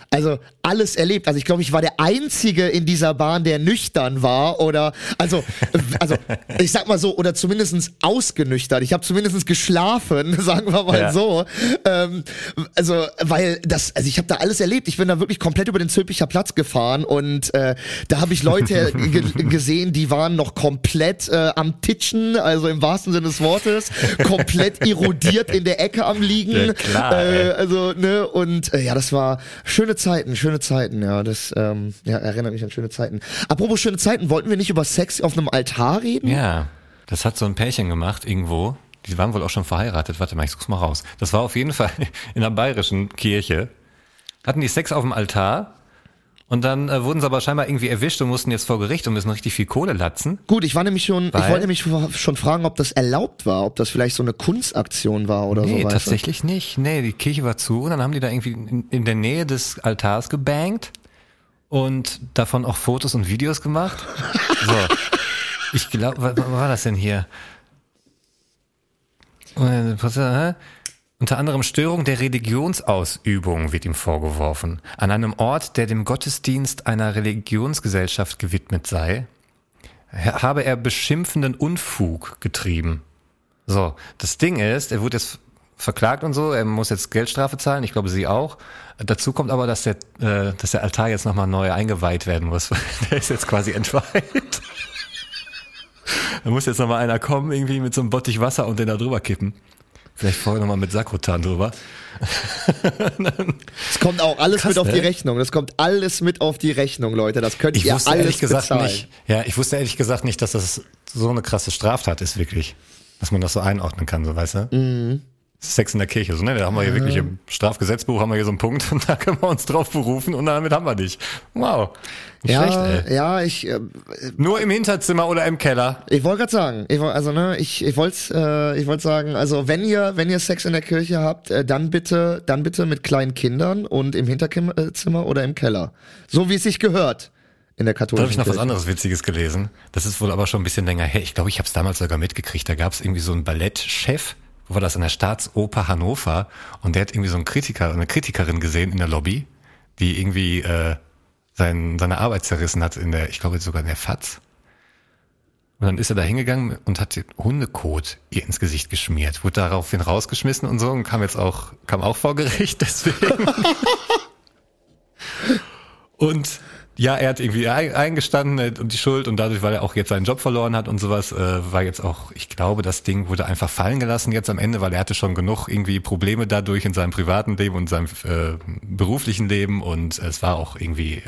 also alles erlebt. Also ich glaube, ich war der Einzige in dieser Bahn, der nüchtern war oder also also ich sag mal so oder zumindestens ausgenüchtert. Ich habe zumindest geschlafen, sagen wir mal Ja. so. Ähm, also weil das also ich habe da alles erlebt. Ich bin da wirklich komplett über den Zülpicher Platz gefahren und äh, da habe ich Leute ge gesehen, die waren noch komplett äh, am Titschen, also im wahrsten Sinne des Wortes, komplett erodiert in der Ecke am liegen. Ja, klar, äh, also ne und äh, ja, das war schöne Zeiten, schöne Zeiten, ja, das ähm, ja, erinnert mich an schöne Zeiten. Apropos schöne Zeiten, wollten wir nicht über Sex auf einem Altar reden? Ja, das hat so ein Pärchen gemacht irgendwo. Die waren wohl auch schon verheiratet. Warte mal, ich such's mal raus. Das war auf jeden Fall in einer bayerischen Kirche. Hatten die Sex auf dem Altar und dann äh, wurden sie aber scheinbar irgendwie erwischt und mussten jetzt vor Gericht und müssen richtig viel Kohle latzen. Gut, ich war nämlich schon, ich wollte nämlich schon fragen, ob das erlaubt war, ob das vielleicht so eine Kunstaktion war oder Nee, so. weißt du? tatsächlich nicht. Nee, die Kirche war zu und dann haben die da irgendwie in, in der Nähe des Altars gebankt und davon auch Fotos und Videos gemacht. So. Ich glaube, was, was war das denn hier? Äh, Unter anderem Störung der Religionsausübung wird ihm vorgeworfen. An einem Ort, der dem Gottesdienst einer Religionsgesellschaft gewidmet sei, habe er beschimpfenden Unfug getrieben. So, das Ding ist, er wurde jetzt verklagt und so, er muss jetzt Geldstrafe zahlen, ich glaube sie auch. Dazu kommt aber, dass der, äh, dass der Altar jetzt nochmal neu eingeweiht werden muss. der ist jetzt quasi entweiht. da muss jetzt nochmal einer kommen, irgendwie mit so einem Bottich Wasser und den da drüber kippen. Vielleicht vorher nochmal mit Sakrotan drüber. Es kommt auch alles Krass, mit auf die ne? Rechnung. Das kommt alles mit auf die Rechnung, Leute. Das könnt Ich ihr wusste alles ehrlich gesagt bezahlen. nicht, ja, ich wusste ehrlich gesagt nicht, dass das so eine krasse Straftat ist, wirklich. Dass man das so einordnen kann, so weißt du? Sex in der Kirche, so, ne? Da haben wir hier wirklich im Strafgesetzbuch haben wir hier so einen Punkt und da können wir uns drauf berufen und damit haben wir dich. Wow. Nicht Ja, schlecht, ey. ja, ich, äh, Nur im Hinterzimmer oder im Keller. ich wollte gerade sagen, ich, also ne, ich, ich wollte, äh, ich wollte sagen, also wenn ihr, wenn ihr Sex in der Kirche habt, äh, dann bitte, dann bitte mit kleinen Kindern und im Hinterzimmer oder im Keller, so wie es sich gehört in der Da katholischen habe ich noch was anderes Witziges gelesen. Das ist wohl aber schon ein bisschen länger her. Ich glaube, ich habe es damals sogar mitgekriegt. Da gab es irgendwie so einen Ballettchef, war das an der Staatsoper Hannover und der hat irgendwie so einen Kritiker, eine Kritikerin gesehen in der Lobby, die irgendwie äh, sein, seine Arbeit zerrissen hat in der, ich glaube sogar in der FAZ. Und dann ist er da hingegangen und hat den Hundekot ihr ins Gesicht geschmiert, wurde daraufhin rausgeschmissen und so und kam jetzt auch, kam auch vor Gericht, deswegen. Und ja, er hat irgendwie ein- eingestanden äh, und die Schuld und dadurch, weil er auch jetzt seinen Job verloren hat und sowas, äh, war jetzt auch, ich glaube, das Ding wurde einfach fallen gelassen jetzt am Ende, weil er hatte schon genug irgendwie Probleme dadurch in seinem privaten Leben und seinem äh, beruflichen Leben und es war auch irgendwie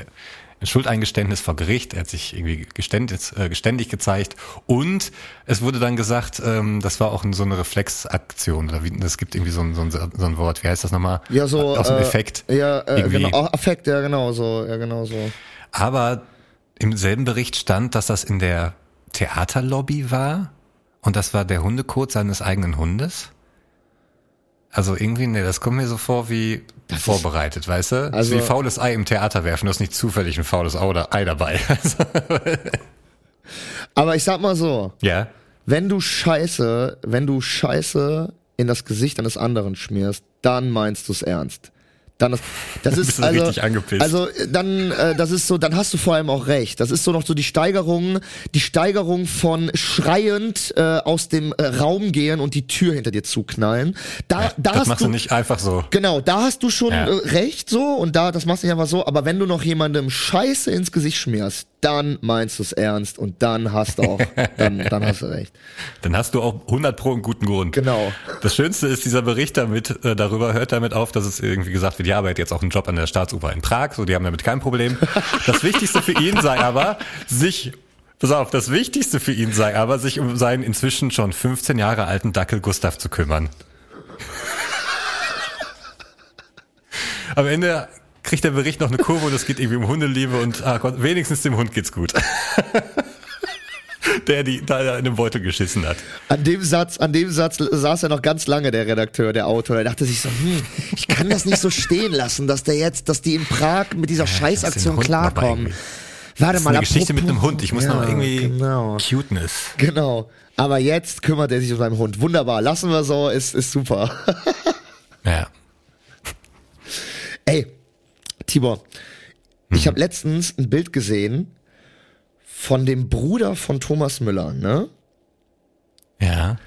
ein Schuldeingeständnis vor Gericht. Er hat sich irgendwie geständig, äh, geständig gezeigt und es wurde dann gesagt, ähm, das war auch so eine Reflexaktion oder wie, es gibt irgendwie so ein, so ein, so ein Wort, wie heißt das nochmal? Ja, so. Aus dem äh, Effekt. Ja, äh, irgendwie. genau. Affekt, ja, genau so. Ja, genau so. Aber im selben Bericht stand, dass das in der Theaterlobby war und das war der Hundekot seines eigenen Hundes. Also irgendwie, nee, das kommt mir so vor wie vorbereitet, weißt du? Also, wie faules Ei im Theater werfen, du hast nicht zufällig ein faules Ei dabei. Aber ich sag mal so, ja. wenn du Scheiße, wenn du Scheiße in das Gesicht eines anderen schmierst, dann meinst du es ernst. Dann das, das ist also, also dann äh, das ist so, dann hast du vor allem auch recht. Das ist so noch so die Steigerung, die Steigerung von schreiend äh, aus dem äh, Raum gehen und die Tür hinter dir zuknallen. Da, da das hast machst du du nicht einfach so. Genau, da hast du schon Ja. äh, recht so und da, das machst du nicht einfach so, aber wenn du noch jemandem Scheiße ins Gesicht schmierst, dann meinst du es ernst und dann hast du auch, dann, dann hast du recht. Dann hast du auch 100 pro einen guten Grund. Genau. Das Schönste ist, dieser Bericht damit, äh, darüber hört damit auf, dass es irgendwie gesagt wird, ja, aber er hat jetzt auch einen Job an der Staatsoper in Prag, so, die haben damit kein Problem. Das Wichtigste für ihn sei aber, sich, pass auf, das Wichtigste für ihn sei aber, sich um seinen inzwischen schon 15 Jahre alten Dackel Gustav zu kümmern. Am Ende kriegt der Bericht noch eine Kurve und es geht irgendwie um Hundeliebe und ah Gott, wenigstens dem Hund geht's gut. der die da in den Beutel geschissen hat. An dem Satz, an dem Satz saß er noch ganz lange, der Redakteur, der Autor. Er dachte sich so, hm, ich kann das nicht so stehen lassen, dass der jetzt, dass die in Prag mit dieser Scheißaktion Hund dabei klarkommen. Warte mal, eine Geschichte mit einem Hund. Ich muss ja, noch irgendwie Genau. Cuteness. Genau. Aber jetzt kümmert er sich um seinen Hund. Wunderbar. Lassen wir so, ist, ist super. Ja. Ey, Tibor, Mhm. ich habe letztens ein Bild gesehen von dem Bruder von Thomas Müller, ne? Ja.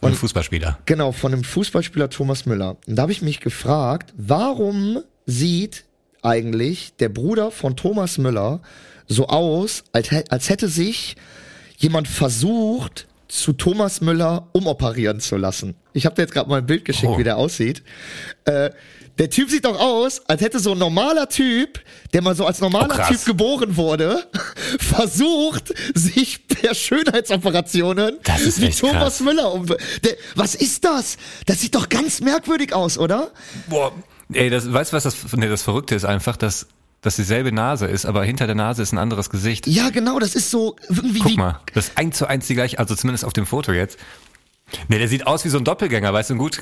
Und Fußballspieler. Genau, von dem Fußballspieler Thomas Müller. Und da habe ich mich gefragt, warum sieht eigentlich der Bruder von Thomas Müller so aus, als, als hätte sich jemand versucht, zu Thomas Müller umoperieren zu lassen. Ich habe dir jetzt gerade mal ein Bild geschickt, Oh. wie der aussieht. Äh, der Typ sieht doch aus, als hätte so ein normaler Typ, der mal so als normaler Oh. Typ geboren wurde, versucht, sich per Schönheitsoperationen Das ist wie Thomas krass. Müller um. Der, was ist das? Das sieht doch ganz merkwürdig aus, oder? Boah. Ey, das, weißt du, was das, nee, das Verrückte ist einfach, dass das dieselbe Nase ist, aber hinter der Nase ist ein anderes Gesicht. Ja, genau, das ist so irgendwie Guck mal, das ist eins zu eins die gleiche, also zumindest auf dem Foto jetzt. Nee, der sieht aus wie so ein Doppelgänger, weißt du, ein gut,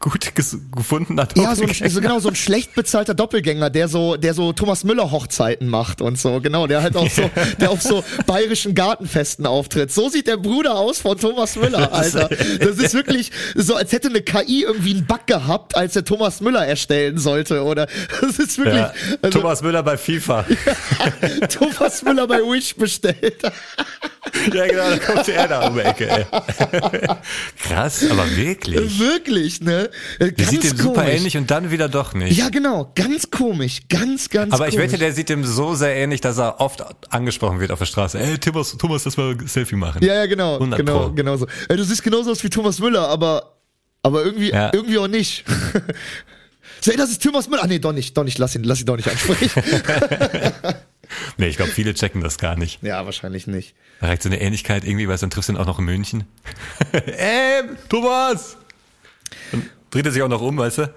gut gefundener Ja, so ein, Doppelgänger. so, genau, so ein schlecht bezahlter Doppelgänger, der so, der so Thomas Müller Hochzeiten macht und so, genau, der halt auch so, der auf so bayerischen Gartenfesten auftritt. So sieht der Bruder aus von Thomas Müller, Alter. Das ist wirklich so, als hätte eine KI irgendwie einen Bug gehabt, als er Thomas Müller erstellen sollte, oder? Das ist wirklich, ja, also, Thomas Müller bei FIFA. Thomas Müller bei Wish bestellt. Ja, genau, da kommt er da um die Ecke, ey. Krass, aber wirklich. Wirklich, ne? Äh, Der sieht dem super komisch. ähnlich und dann wieder doch nicht. Ja, genau, ganz komisch, ganz, ganz Aber ich komisch. wette, der sieht dem so sehr ähnlich, dass er oft angesprochen wird auf der Straße. Ey, Thomas, Thomas, lass mal ein Selfie machen. Ja, ja, genau, 100 genau, Pro. genau so. Ey, du siehst genauso aus wie Thomas Müller, aber, aber irgendwie, Ja. irgendwie auch nicht. so, ey, das ist Thomas Müller. Ah, nee, doch nicht, doch nicht, lass ihn, lass ihn doch nicht ansprechen. Nee, ich glaube, viele checken das gar nicht. ja, wahrscheinlich nicht. Da reicht so eine Ähnlichkeit irgendwie, weil dann triffst du ihn auch noch in München. Ey, Thomas! Und dreht er sich auch noch um, weißt du?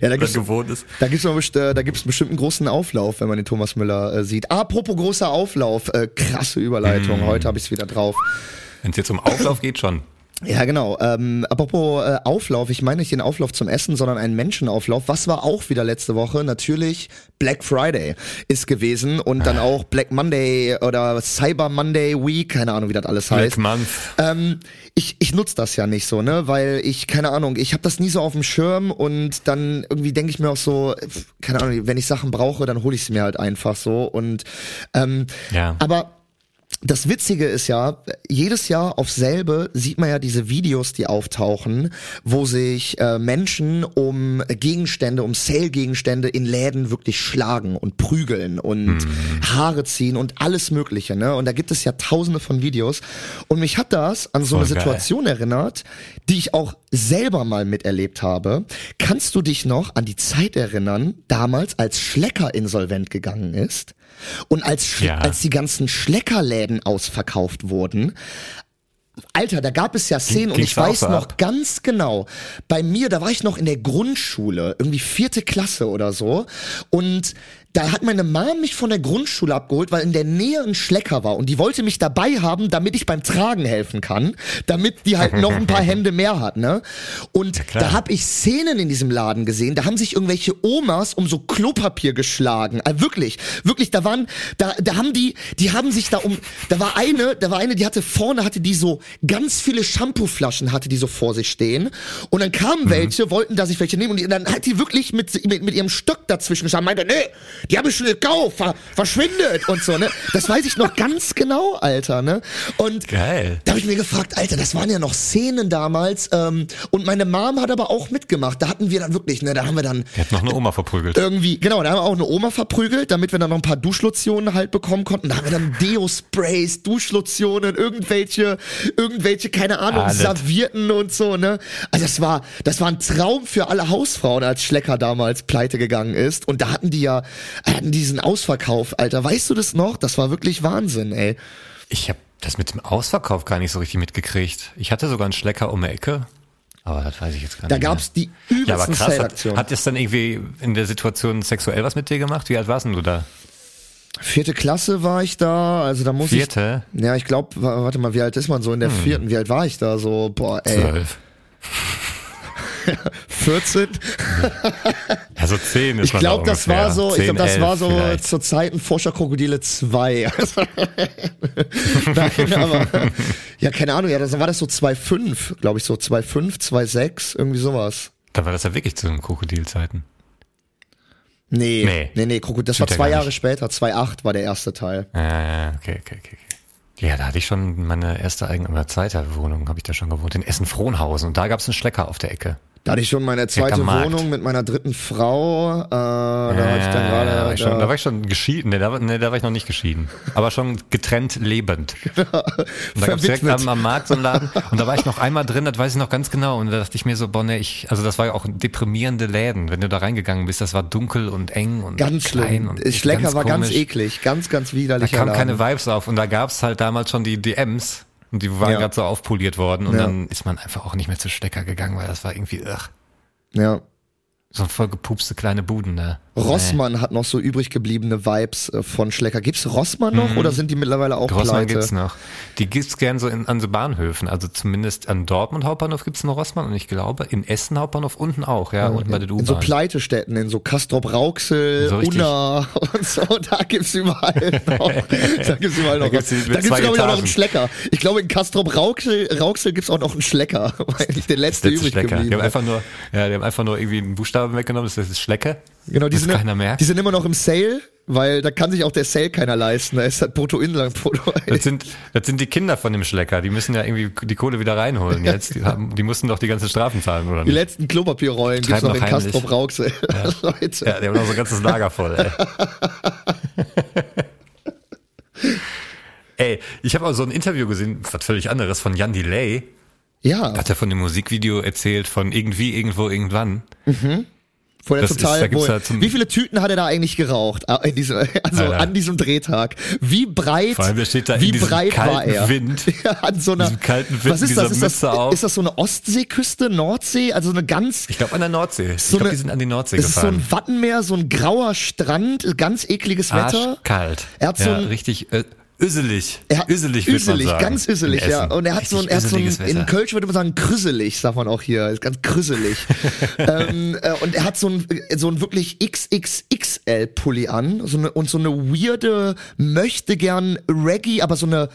Ja, da gibt's, gewohnt ist. da gibt's, best- äh, da gibt's bestimmt einen großen Auflauf, wenn man den Thomas Müller äh, sieht. Apropos großer Auflauf, äh, krasse Überleitung. Heute habe ich's wieder drauf. Wenn es jetzt um Auflauf geht, schon. Ja, genau. Ähm, apropos äh, Auflauf, ich meine nicht den Auflauf zum Essen, sondern einen Menschenauflauf. Was war auch wieder letzte Woche? Natürlich Black Friday ist gewesen und dann auch Black Monday oder Cyber Monday Week, keine Ahnung, wie das alles heißt. Black Month. Ähm, ich ich nutze das ja nicht so, ne, weil ich keine Ahnung, ich habe das nie so auf dem Schirm und dann irgendwie denke ich mir auch so, keine Ahnung, wenn ich Sachen brauche, dann hole ich sie mir halt einfach so und ähm, Ja. aber das Witzige ist ja, jedes Jahr auf selbe sieht man ja diese Videos, die auftauchen, wo sich äh, Menschen um Gegenstände, um Sale-Gegenstände in Läden wirklich schlagen und prügeln und Haare ziehen und alles Mögliche. Ne? Und da gibt es ja tausende von Videos. Und mich hat das an so Voll eine geil. Situation erinnert, die ich auch selber mal miterlebt habe. Kannst du dich noch an die Zeit erinnern, damals als Schlecker insolvent gegangen ist? Und als, Ja. als die ganzen Schleckerläden ausverkauft wurden, Alter, da gab es ja Szenen und Ging's ich da auch weiß noch ab? ganz genau. Bei mir, da war ich noch in der Grundschule, irgendwie vierte Klasse oder so. Und da hat meine Mom mich von der Grundschule abgeholt, weil in der Nähe ein Schlecker war und die wollte mich dabei haben, damit ich beim Tragen helfen kann, damit die halt noch ein paar Hände mehr hat, ne? Und da habe ich Szenen in diesem Laden gesehen, da haben sich irgendwelche Omas um so Klopapier geschlagen. Äh, wirklich, wirklich, da waren, da, da haben die, die haben sich da um, da war eine, da war eine, die hatte vorne, hatte die so ganz viele Shampooflaschen, hatte die so vor sich stehen. Und dann kamen welche, wollten da sich welche nehmen und die, dann hat die wirklich mit, mit, mit ihrem Stock dazwischen gestanden, meinte, nee, die habe ich schon gekauft, ver, verschwindet und so, ne? Das weiß ich noch ganz genau, Alter, ne? Und Geil. da habe ich mir gefragt, Alter, das waren ja noch Szenen damals. Ähm, und meine Mom hat aber auch mitgemacht. Da hatten wir dann wirklich, ne, da haben wir dann Der hat noch eine Oma verprügelt. irgendwie, genau, da haben wir auch eine Oma verprügelt, damit wir dann noch ein paar Duschlotionen halt bekommen konnten. Da haben wir dann Deo-Sprays, Duschlotionen, irgendwelche, irgendwelche, keine Ahnung, Alles. Servierten und so, ne? Also das war, das war ein Traum für alle Hausfrauen, als Schlecker damals pleite gegangen ist. Und da hatten die ja, hatten diesen Ausverkauf, Alter. Weißt du das noch? Das war wirklich Wahnsinn, ey. Ich habe das mit dem Ausverkauf gar nicht so richtig mitgekriegt. Ich hatte sogar einen Schlecker um die Ecke. Aber das weiß ich jetzt gar Da nicht. gab's die mehr. Ja, aber übelsten krass. Hat, hat es dann irgendwie in der Situation sexuell was mit dir gemacht? Wie alt warst denn du da? Vierte Klasse war ich da, also da muss Vierte? ich. Ja, ich glaube, warte mal, wie alt ist man so in der vierten? Wie alt war ich da? So, boah, ey, Zwölf. 14? Ja, so zehn ist Ich glaube, da das war so, ich Zehn, glaube, das war so vielleicht. zur Zeiten Forscherkrokodile 2. Nein, aber, ja, keine Ahnung, ja, das war das so 2,5, glaube ich, so 2,5, 2,6, irgendwie sowas. Da war das ja wirklich zu den Krokodilzeiten. Nee, Nee. nee, nee, Krokodil, das war Stimmt ja zwei Jahre nicht. später, 2,8 war der erste Teil. Ja, ja, okay, okay, okay. Ja, da hatte ich schon meine erste eigene, oder zweite Wohnung, habe ich da schon gewohnt, in Essen-Frohnhausen. Und da gab es einen Schlecker auf der Ecke. Da hatte ich schon meine zweite. Wohnung mit meiner dritten Frau, äh, da war ich dann da, war gerade, ich schon, da war ich schon geschieden. Nee da, war- nee, da war ich noch nicht geschieden. Aber schon getrennt lebend. Und da gab es direkt am, am Markt so einen Laden. Und da war ich noch einmal drin, das weiß ich noch ganz genau. Und da dachte ich mir so, boah, nee, ich, also das war ja auch deprimierende Läden. Wenn du da reingegangen bist, das war dunkel und eng und Ganz klein. Und Schlecker war ganz komisch. eklig, ganz, ganz Da widerlicher kamen keine. Vibes auf. Und da gab's halt damals schon die DMs. Und die waren Ja. gerade so aufpoliert worden. Und Ja. dann ist man einfach auch nicht mehr zu Stecker gegangen, weil das war irgendwie, ugh, Ja. so voll gepupste kleine Buden da. Rossmann hat noch so übrig gebliebene Vibes äh, von Schlecker. Gibt's Rossmann noch oder sind die mittlerweile auch Rossmann pleite? gibt's noch. Die gibt's gern so in, an so Bahnhöfen. Also zumindest an Dortmund Hauptbahnhof gibt's noch Rossmann und ich glaube in Essen Hauptbahnhof unten auch, ja, unten bei der in so U-Bahn. Pleitestädten, in so Castrop Rauxel, So. Unna und so, da gibt's überall noch. Da gibt's überall noch. Da gibt's die da gibt's glaube ich auch noch einen. Schlecker. Ich glaube in Castrop Rauxel, Rauxel gibt's auch noch einen Schlecker, weil der letzte übrig Schlecker. Die geblieben haben ist. einfach nur, ja, die haben einfach nur irgendwie einen Buchstaben weggenommen, das ist Schlecke. Genau, die das sind, keiner merkt. die sind immer noch im Sale, weil da kann sich auch der Sale keiner leisten. Da ist halt Bruttoinlandprodukt. Das sind, das sind die Kinder von dem Schlecker. Die müssen ja irgendwie die Kohle wieder reinholen jetzt. Die, haben, die mussten doch die ganzen Strafen zahlen, oder Die nicht? letzten Klopapierrollen gibt's Treiben noch in noch heimlich. Castrop Rauxel. Leute. Ja, die haben noch so ein ganzes Lager voll, ey. ey, ich habe auch so ein Interview gesehen, was völlig anderes, von Jan Delay. Ja. Hat er von dem Musikvideo erzählt, von irgendwie, irgendwo, irgendwann. Wo er Das ist- total, ja zum- wie viele Tüten hat er da eigentlich geraucht? In diesem, also Alter. an diesem Drehtag. Wie breit, Vor allem, der steht da wie breit war er? Wind. Ja, an so einer, kalten Wind was ist das? Ist das, ist das so eine Ostseeküste, Nordsee? Also eine ganz, Ich glaube an der Nordsee. so ich glaube, die sind an die Nordsee es ist so gefahren. ein Wattenmeer, so ein grauer Strand, ganz ekliges Wetter. Arschkalt. Er hat so ja, ein- richtig äh, üsselig. Er hat, üselig, würde man sagen. ganz üselig, in ja. Und er hat so ein, Richtig er hat so ein in. Kölsch würde man sagen, krüsselig, sagt man auch hier. Ist ganz krüsselig. ähm, äh, und er hat so ein, so ein wirklich XXXL-Pulli an so eine, und so eine weirde, möchte gern Reggae, aber so eine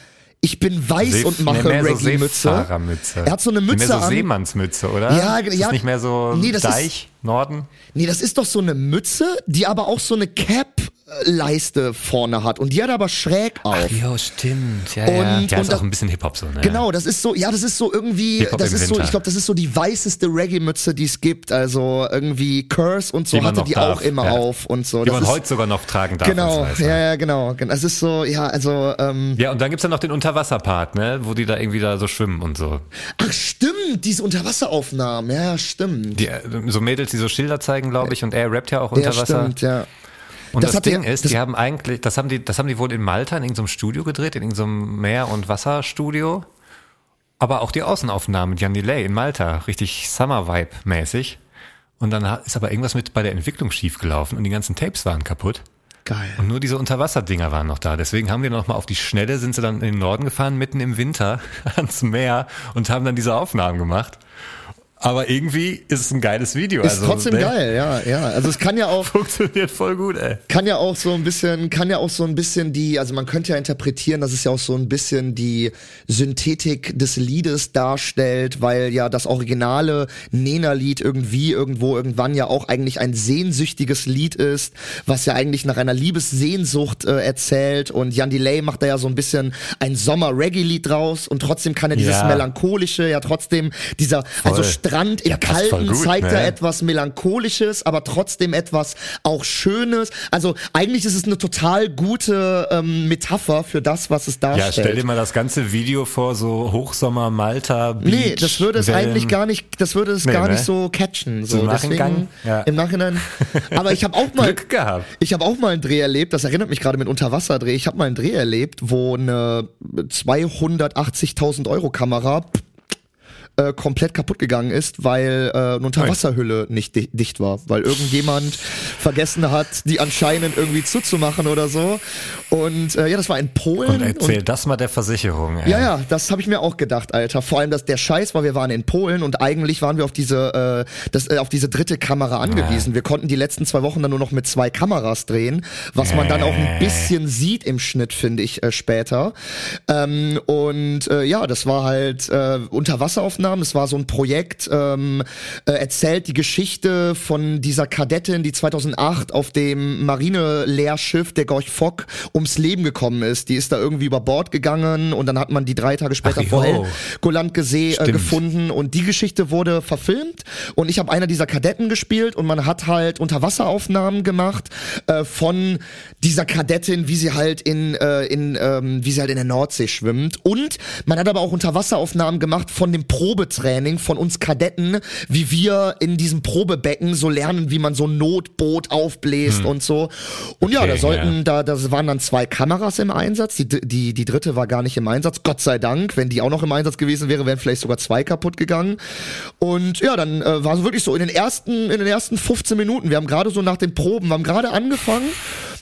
ich bin weiß Seef- und mache nee, mehr so Reggae-Mütze. Seefahrermütze. er hat so eine Mütze Mehr so an. Seemannsmütze, oder? Ja, ist ja. Das nicht mehr so Nee, das ist- Deich, Norden? Nee, das ist doch so eine Mütze, die aber auch so eine Cap-Leiste vorne hat. Und die hat er aber schräg auf. Jo, stimmt. Ja, Und- ja. und Der ist auch ein bisschen Hip-Hop so, ne? Genau, das ist so, ja, das ist so irgendwie, das ist so, ich glaube, das ist so die weißeste Reggae-Mütze, die es gibt. Also irgendwie Curse und so Die hatte die darf, auch immer ja. auf und so. Die Das man heute sogar noch tragen darf. genau, ja, ja, genau. Es ist so, ja, also, ähm, Ja, und dann gibt's ja noch den Unterwasserpart, ne? Wo die da irgendwie da so schwimmen und so. ach stimmt, diese Unterwasseraufnahmen, ja, ja, stimmt. Die, äh, so Mädels, die so Schilder zeigen, glaube ich, und er rappt ja auch ja, unter Wasser. stimmt, ja. Und Das das, Ding ja- ist, das- die haben eigentlich, das haben die, das haben die wohl in Malta in irgendeinem Studio gedreht, in irgendeinem Meer- und Wasserstudio. Aber auch die Außenaufnahmen mit Jan Delay in Malta, richtig Summer-Vibe-mäßig. Und dann ist aber irgendwas mit bei der Entwicklung schiefgelaufen und die ganzen Tapes waren kaputt. Geil. Und nur diese Unterwasserdinger waren noch da. Deswegen haben wir noch mal auf die Schnelle, sind sie dann in den Norden gefahren, mitten im Winter ans Meer und haben dann diese Aufnahmen gemacht. Aber irgendwie ist es ein geiles Video. Ist also, trotzdem ne? geil, ja, ja. Also es kann ja auch, Funktioniert voll gut, ey. kann ja auch so ein bisschen, kann ja auch so ein bisschen die, also man könnte ja interpretieren, dass es ja auch so ein bisschen die Synthetik des Liedes darstellt, weil ja das originale Nena-Lied irgendwie, irgendwo, irgendwann ja auch eigentlich ein sehnsüchtiges Lied ist, was ja eigentlich nach einer Liebessehnsucht äh, erzählt und Jan Delay macht da ja so ein bisschen ein Sommer-Reggae-Lied draus und trotzdem kann er dieses Ja. melancholische, ja trotzdem dieser, also Strand im Ja, Kalten gut, zeigt er ne? etwas Melancholisches, aber trotzdem etwas auch Schönes. Also eigentlich ist es eine total gute ähm, Metapher für das, was es Ja, darstellt. stell dir mal das ganze Video vor, so Hochsommer, Malta, Beach, Nee, das würde es Wellen. eigentlich gar nicht, das würde es Nee, gar ne? nicht so catchen. So, im deswegen Nachgang? Ja. im Nachhinein. Aber ich habe auch mal, Glück gehabt. ich habe auch mal einen Dreh erlebt. Das erinnert mich gerade mit Unterwasserdreh. Ich habe mal einen Dreh erlebt, wo eine 280.000 Euro Kamera äh, komplett kaputt gegangen ist, weil äh, eine Unterwasserhülle nicht di dicht war, weil irgendjemand vergessen hat, die anscheinend irgendwie zuzumachen oder so. Und äh, ja, das war in Polen. Und erzähl das mal der Versicherung. Ey. Ja, ja, das habe ich mir auch gedacht, Alter. Vor allem, dass der Scheiß war, wir waren in Polen und eigentlich waren wir auf diese, äh, das, äh, auf diese dritte Kamera angewiesen. Wir konnten die letzten zwei Wochen dann nur noch mit zwei Kameras drehen, was man dann auch ein bisschen sieht im Schnitt, finde ich, äh, später. Ähm, und äh, ja, das war halt äh, Unterwasseraufnahmen. Es war so ein Projekt, ähm, äh, erzählt die Geschichte von dieser Kadettin, die 2008 auf dem Marineleerschiff der Gorch Fock ums Leben gekommen ist. Die ist da irgendwie über Bord gegangen und dann hat man die drei Tage später Ach, vor. Helgoland äh, Stimmt. gefunden und die Geschichte wurde verfilmt und ich habe einer dieser Kadetten gespielt und man hat halt Unterwasseraufnahmen gemacht äh, von dieser Kadettin, wie sie halt in, äh, in ähm, wie sie halt in der Nordsee schwimmt und man hat aber auch Unterwasseraufnahmen gemacht von dem Probetraining von uns Kadetten, wie wir in diesem Probebecken so lernen, wie man so ein Notboot aufbläst und so und ja, Okay, da sollten ja. da, das waren dann zwei Kameras im Einsatz. Die, die, die dritte war gar nicht im Einsatz. Gott sei Dank. Wenn die auch noch im Einsatz gewesen wäre, wären vielleicht sogar zwei kaputt gegangen. Und ja, dann äh, war es wirklich so in den ersten, in den ersten 15 Minuten. Wir haben gerade so nach den Proben, wir haben gerade angefangen.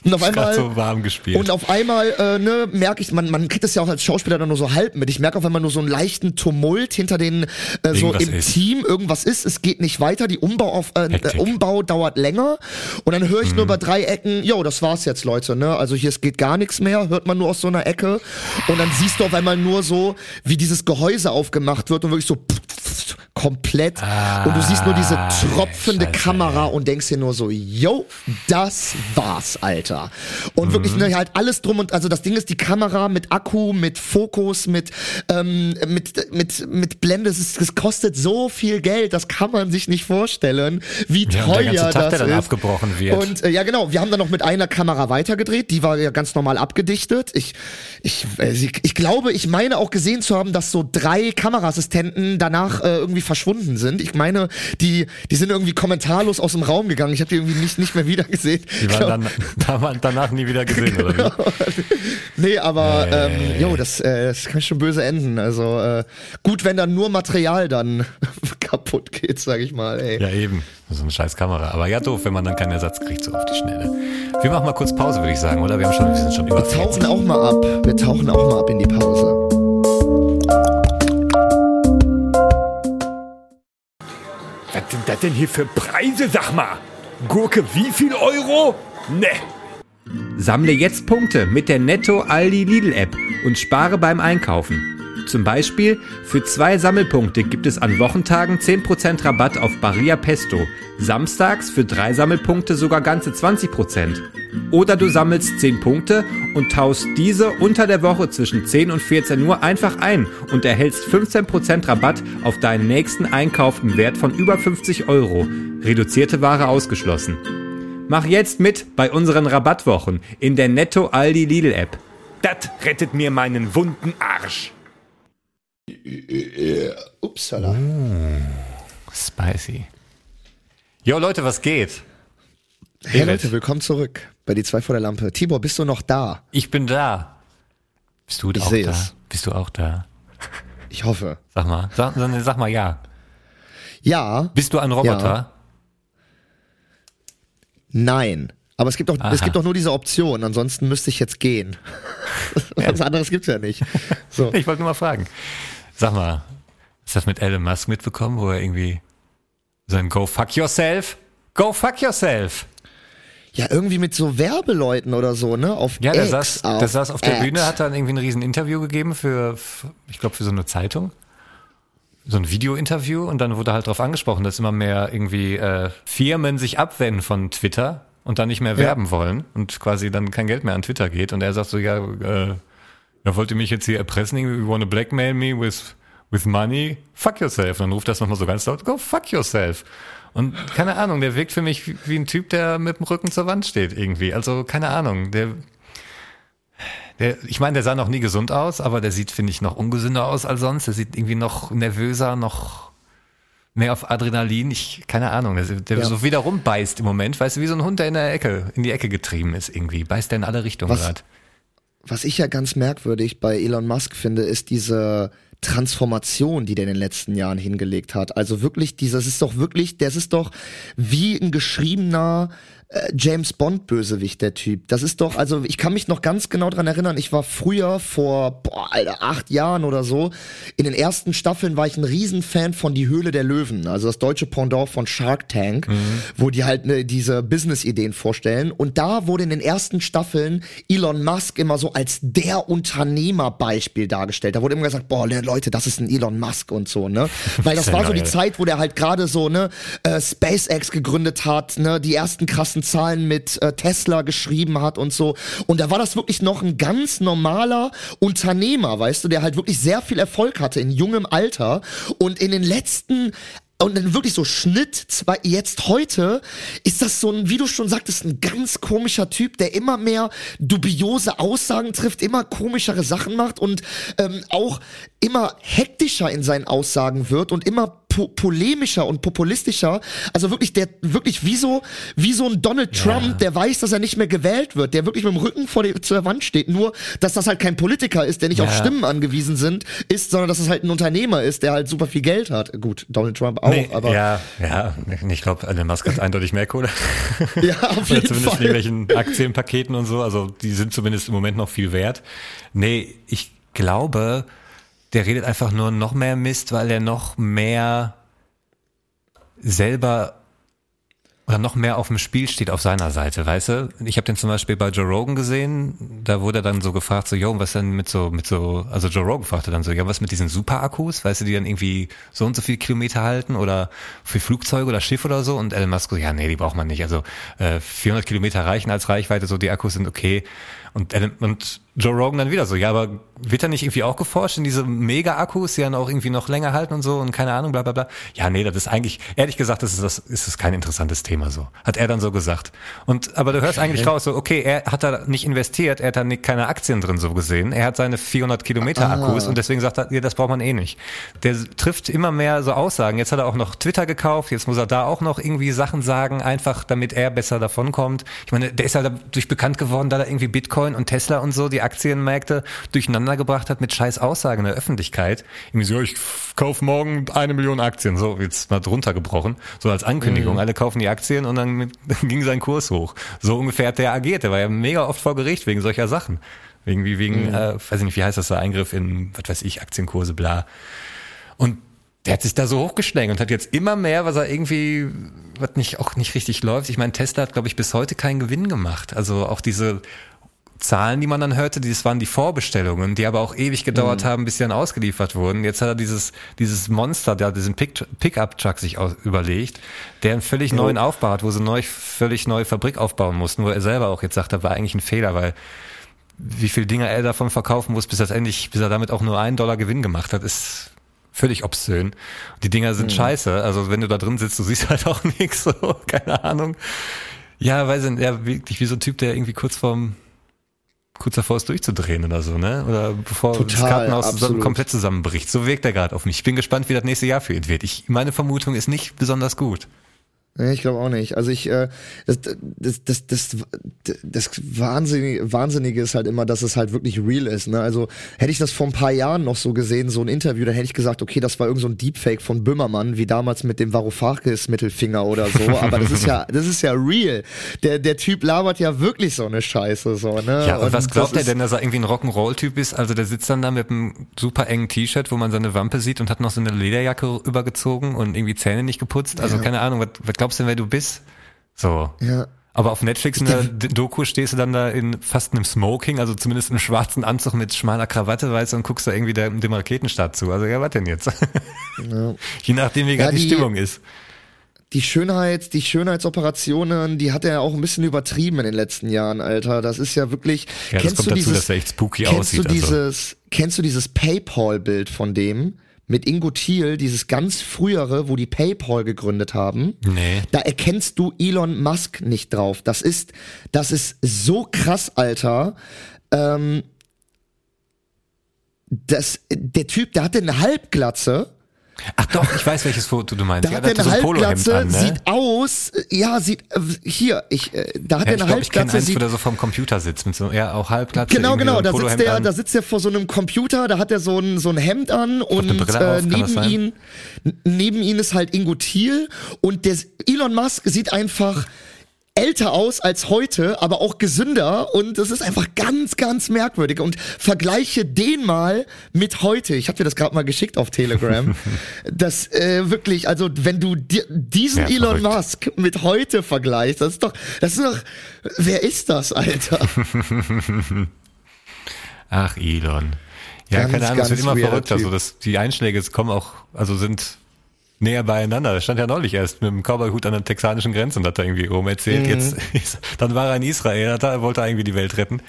Und auf einmal. so warm gespielt. Und auf einmal äh, ne, merke ich, man, man kriegt das ja auch als Schauspieler dann nur so halb mit. Ich merke auf einmal nur so einen leichten Tumult hinter den äh, so im ist. Team. Irgendwas ist, es geht nicht weiter. Die Umbau auf äh, Umbau dauert länger. Und dann höre ich Mhm. nur bei drei Ecken, jo, das war's jetzt, Leute. Ne? Also hier es geht gar nichts mehr. Hört man nur aus so einer Ecke. Und dann siehst du auf einmal nur so, wie dieses Gehäuse aufgemacht wird und wirklich so komplett. und du siehst nur diese tropfende Ah, Scheiße, Kamera und denkst dir nur so, yo, das war's, Alter. Und wirklich ne, halt alles drum und also das Ding ist die Kamera mit Akku, mit Fokus, mit ähm, mit mit mit Blende. Es, ist, es kostet so viel Geld, das kann man sich nicht vorstellen, wie Ja, teuer der ganze Tag, das der dann ist. abgebrochen wird. Und äh, ja, genau. Wir haben dann noch mit einer Kamera weitergedreht. Die war ja ganz normal abgedichtet. Ich ich äh, ich, ich glaube, ich meine auch gesehen zu haben, dass so drei Kameraassistenten danach äh, irgendwie verschwunden sind. Ich meine, die, die sind irgendwie kommentarlos aus dem Raum gegangen. Ich habe die irgendwie nicht, nicht mehr wieder gesehen. Die waren dann, da waren danach nie wieder gesehen, oder wie? Nee, aber ähm, jo, das, äh, das kann schon böse enden. Also äh, gut, wenn dann nur Material dann kaputt geht, sag ich mal. Ey. Ja, eben. So eine scheiß Kamera. Aber ja, doof, wenn man dann keinen Ersatz kriegt, so auf die Schnelle. Wir machen mal kurz Pause, würde ich sagen, oder? Wir haben schon, wir sind schon über Wir tauchen auch mal ab. Wir tauchen auch mal ab in die Pause. Was sind das denn hier für Preise, sag mal? Gurke wie viel Euro? Ne. Sammle jetzt Punkte mit der Netto Aldi Lidl App und spare beim Einkaufen. Zum Beispiel für zwei Sammelpunkte gibt es an Wochentagen 10% Rabatt auf Barilla Pesto, samstags für drei Sammelpunkte sogar ganze 20%. Oder du sammelst 10 Punkte und tauschst diese unter der Woche zwischen 10 und 14 Uhr einfach ein und erhältst 15% Rabatt auf deinen nächsten Einkauf im Wert von über 50 Euro. Reduzierte Ware ausgeschlossen. Mach jetzt mit bei unseren Rabattwochen in der Netto Aldi Lidl App. Das rettet mir meinen wunden Arsch. Upsala. Spicy. Jo, Leute, was geht? Hey David. Leute, willkommen zurück bei die zwei vor der Lampe. Tibor, bist du noch da? Ich bin da. Bist du Ich auch sehe da? es. Bist du auch da? Ich hoffe. Sag mal, sag, sag, mal ja. Ja. Bist du ein Roboter? Ja. Nein. Aber es gibt doch, es gibt doch nur diese Option, ansonsten müsste ich jetzt gehen. Was anderes gibt's ja nicht. So. Ich wollte nur mal fragen. Sag mal, ist das mit Elon Musk mitbekommen, wo er irgendwie sein Go fuck yourself? Go fuck yourself! Ja, irgendwie mit so Werbeleuten oder so, ne? Auf Ja, der X, saß, der saß auf der X. Bühne, hat dann irgendwie ein riesen Interview gegeben für, ich glaube, für so eine Zeitung. So ein Video-Interview und dann wurde halt darauf angesprochen, dass immer mehr irgendwie äh, Firmen sich abwenden von Twitter und dann nicht mehr werben wollen und quasi dann kein Geld mehr an Twitter geht. Und er sagt so, ja, äh, ja wollt ihr mich jetzt hier erpressen, irgendwie, you wanna blackmail me with, with money? Fuck yourself. Und dann ruft das nochmal so ganz laut, go fuck yourself. Und keine Ahnung, der wirkt für mich wie, ein Typ, der mit dem Rücken zur Wand steht irgendwie. Also keine Ahnung, der der, ich meine, der sah noch nie gesund aus, aber der sieht, finde ich, noch ungesünder aus als sonst. Der sieht irgendwie noch nervöser, noch mehr auf Adrenalin. Ich, keine Ahnung, der, der Ja. so wieder rumbeißt im Moment. Weißt du, wie so ein Hund, der in der Ecke, in die Ecke getrieben ist irgendwie. Beißt der in alle Richtungen gerade. Was ich ja ganz merkwürdig bei Elon Musk finde, ist diese Transformation, die der in den letzten Jahren hingelegt hat. Also wirklich, dieses ist doch wirklich, das ist doch wie ein geschriebener äh, James Bond Bösewicht, der Typ. Das ist doch, also ich kann mich noch ganz genau dran erinnern, ich war früher vor, boah, Alter, acht Jahren oder so, in den ersten Staffeln war ich ein Riesenfan von Die Höhle der Löwen, also das deutsche Pendant von Shark Tank, wo die halt ne, diese Business-Ideen vorstellen. Und da wurde in den ersten Staffeln Elon Musk immer so als der Unternehmerbeispiel dargestellt. Da wurde immer gesagt, boah, Leute, das ist ein Elon Musk und so, ne? Weil das war so die. Zeit, wo der halt gerade so, ne, äh, SpaceX gegründet hat, ne, die ersten krassen Zahlen mit äh, Tesla geschrieben hat und so. Und da war das wirklich noch ein ganz normaler Unternehmer, weißt du, der halt wirklich sehr viel Erfolg hatte in jungem Alter. Und in den letzten und dann wirklich so Schnitt, zwei, jetzt heute, ist das so ein, wie du schon sagtest, ein ganz komischer Typ, der immer mehr dubiose Aussagen trifft, immer komischere Sachen macht und ähm, auch immer hektischer in seinen Aussagen wird und immer po polemischer und populistischer. Also wirklich, der wirklich wie so, wie so ein Donald Trump, der weiß, dass er nicht mehr gewählt wird, der wirklich mit dem Rücken vor der, zur Wand steht. Nur, dass das halt kein Politiker ist, der nicht auf Ja. Stimmen angewiesen sind, ist, sondern dass es halt ein Unternehmer ist, der halt super viel Geld hat. Gut, Donald Trump auch, Nee, aber ja, ja, ich glaube, Elon Musk hat eindeutig mehr Kohle. Ja, auf Oder jeden zumindest Fall. in irgendwelchen Aktienpaketen und so. Also die sind zumindest im Moment noch viel wert. Nee, ich glaube, der redet einfach nur noch mehr Mist, weil er noch mehr selber oder noch mehr auf dem Spiel steht auf seiner Seite, weißt du? Ich habe den zum Beispiel bei Joe Rogan gesehen, da wurde er dann so gefragt, so, yo, was denn mit so, mit so, also Joe Rogan fragte dann so, ja, was mit diesen Superakkus, weißt du, die dann irgendwie so und so viel Kilometer halten oder für Flugzeuge oder Schiff oder so? Und Elon Musk ja, nee, die braucht man nicht, also äh, 400 Kilometer reichen als Reichweite, so die Akkus sind okay und, und Joe Rogan dann wieder so, ja, aber wird da nicht irgendwie auch geforscht in diese Mega-Akkus, die dann auch irgendwie noch länger halten und so und keine Ahnung, bla bla bla. Ja, nee, das ist eigentlich, ehrlich gesagt, das ist das ist das kein interessantes Thema. so. Hat er dann so gesagt. Und, aber du hörst eigentlich raus, so, okay, er hat da nicht investiert, er hat da nicht, keine Aktien drin so gesehen. Er hat seine 400 Kilometer Akkus und deswegen sagt er, ja, das braucht man eh nicht. Der trifft immer mehr so Aussagen. Jetzt hat er auch noch Twitter gekauft, jetzt muss er da auch noch irgendwie Sachen sagen, einfach damit er besser davonkommt. Ich meine, der ist ja dadurch bekannt geworden, da er irgendwie Bitcoin und Tesla und so die Aktienmärkte durcheinander gebracht hat mit scheiß Aussagen in der Öffentlichkeit. Irgendwie so, ich kauf morgen eine Million Aktien, so jetzt mal drunter gebrochen, so als Ankündigung. Alle kaufen die Aktien und dann, dann ging sein Kurs hoch. So ungefähr hat der agiert. Der war ja mega oft vor Gericht wegen solcher Sachen. Irgendwie wegen, äh, weiß ich nicht, wie heißt das, der Eingriff in, was weiß ich, Aktienkurse, bla. Und der hat sich da so hochgeschlängelt und hat jetzt immer mehr, was er irgendwie, was nicht, auch nicht richtig läuft. Ich meine, Tesla hat, glaube ich, bis heute keinen Gewinn gemacht. Also auch diese Zahlen, die man dann hörte, das waren die Vorbestellungen, die aber auch ewig gedauert haben, bis sie dann ausgeliefert wurden. Jetzt hat er dieses, dieses Monster, der diesen Pick- Pickup-Truck sich aus, überlegt, der einen völlig neuen Aufbau hat, wo sie neu, völlig neue Fabrik aufbauen mussten, wo er selber auch jetzt sagt, das war eigentlich ein Fehler, weil wie viel Dinger er davon verkaufen muss, bis er endlich, bis er damit auch nur einen Dollar Gewinn gemacht hat, ist völlig obszön. Die Dinger sind scheiße. Also wenn du da drin sitzt, du siehst halt auch nichts, so, keine Ahnung. Ja, weiß ich nicht, ja, wirklich wie so ein Typ, der irgendwie kurz vorm kurz davor ist durchzudrehen oder so, ne? Oder bevor das Total, Kartenhaus zusammen, absolut. komplett zusammenbricht. So wirkt er gerade auf mich. Ich bin gespannt, wie das nächste Jahr für ihn wird. Ich, meine Vermutung ist nicht besonders gut. Nee, ich glaube auch nicht. Also ich, äh, das, das, das, das, das Wahnsinnige, Wahnsinnige ist halt immer, dass es halt wirklich real ist. Ne? Also hätte ich das vor ein paar Jahren noch so gesehen, so ein Interview, dann hätte ich gesagt, okay, das war irgend so ein Deepfake von Böhmermann, wie damals mit dem Varoufakis Mittelfinger oder so. Aber das ist ja, das ist ja real. Der, der Typ labert ja wirklich so eine Scheiße, so, ne? Ja, und, was glaubt er denn, dass er irgendwie ein Rock'n'Roll-Typ ist? Also der sitzt dann da mit einem super engen T-Shirt, wo man seine Wampe sieht und hat noch so eine Lederjacke übergezogen und irgendwie Zähne nicht geputzt. Also keine Ahnung, was, was glaubst du denn, wer du bist? So. Ja. Aber auf Netflix in der Doku stehst du dann da in fast einem Smoking, also zumindest einem schwarzen Anzug mit schmaler Krawatte, weißt du, und guckst da irgendwie der, dem Raketenstart zu. Also ja, was denn jetzt? Je nachdem, wie Ja, gerade die, die- Stimmung ist. die Schönheit, die Schönheitsoperationen, die hat er auch ein bisschen übertrieben in den letzten Jahren, Alter. Das ist ja wirklich. Ja, das kennst kommt du dazu, dieses, dass er echt spooky kennst aussieht, Du also. dieses, Kennst du dieses PayPal-Bild von dem? Mit Ingo Thiel, dieses ganz frühere, wo die PayPal gegründet haben. Nee. Da erkennst du Elon Musk nicht drauf. Das ist, das ist so krass, Alter. Ähm, das, der Typ, der hatte eine Halbglatze. Ach doch, ich weiß, welches Foto du meinst. Da ja, hat er der eine so Halbglatze, an, ne? sieht aus, äh, ja, sieht, äh, hier, ich, äh, da hat Ja, er eine glaube, ich kenne Halbglatze, eins, wo sieht, der so vorm Computer sitzt, mit so, ja, auch Halbglatze. genau, genau, so da sitzt der, an. da sitzt er vor so einem Computer, da hat er so ein, so ein Hemd an und äh, auf, das neben ihn, n- neben ihn ist halt Ingo Thiel und der Elon Musk sieht einfach älter aus als heute, aber auch gesünder und das ist einfach ganz, ganz merkwürdig und vergleiche den mal mit heute. Ich habe dir das gerade mal geschickt auf Telegram. das äh, wirklich, also wenn du di diesen Ja, Elon. Musk mit heute vergleichst, das ist doch, das ist doch, wer ist das, Alter? Ach, Elon. Ja, Ganz, keine Ahnung, es wird immer verrückter. So, dass die Einschläge kommen auch, also sind näher beieinander. Das stand ja neulich erst mit dem Cowboyhut an der texanischen Grenze und hat da irgendwie rum erzählt. Mhm. Jetzt, dann war er in Israel, hat er, wollte er irgendwie die Welt retten.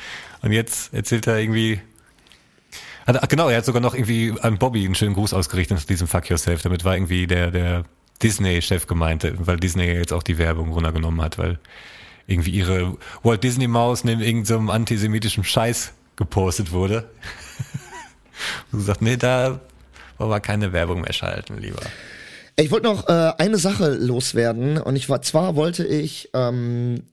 Und jetzt erzählt er irgendwie, hat, ach genau, er hat sogar noch irgendwie an Bobby einen schönen Gruß ausgerichtet zu diesem Fuck Yourself. Damit war irgendwie der, der Disney-Chef gemeint, weil Disney jetzt auch die Werbung runtergenommen hat, weil irgendwie ihre Walt Disney Maus neben irgendeinem antisemitischen Scheiß gepostet wurde. Und gesagt, nee, da wollen wir keine Werbung mehr schalten, lieber. Ich wollte noch äh, eine Sache loswerden. Und ich war zwar wollte ich ähm,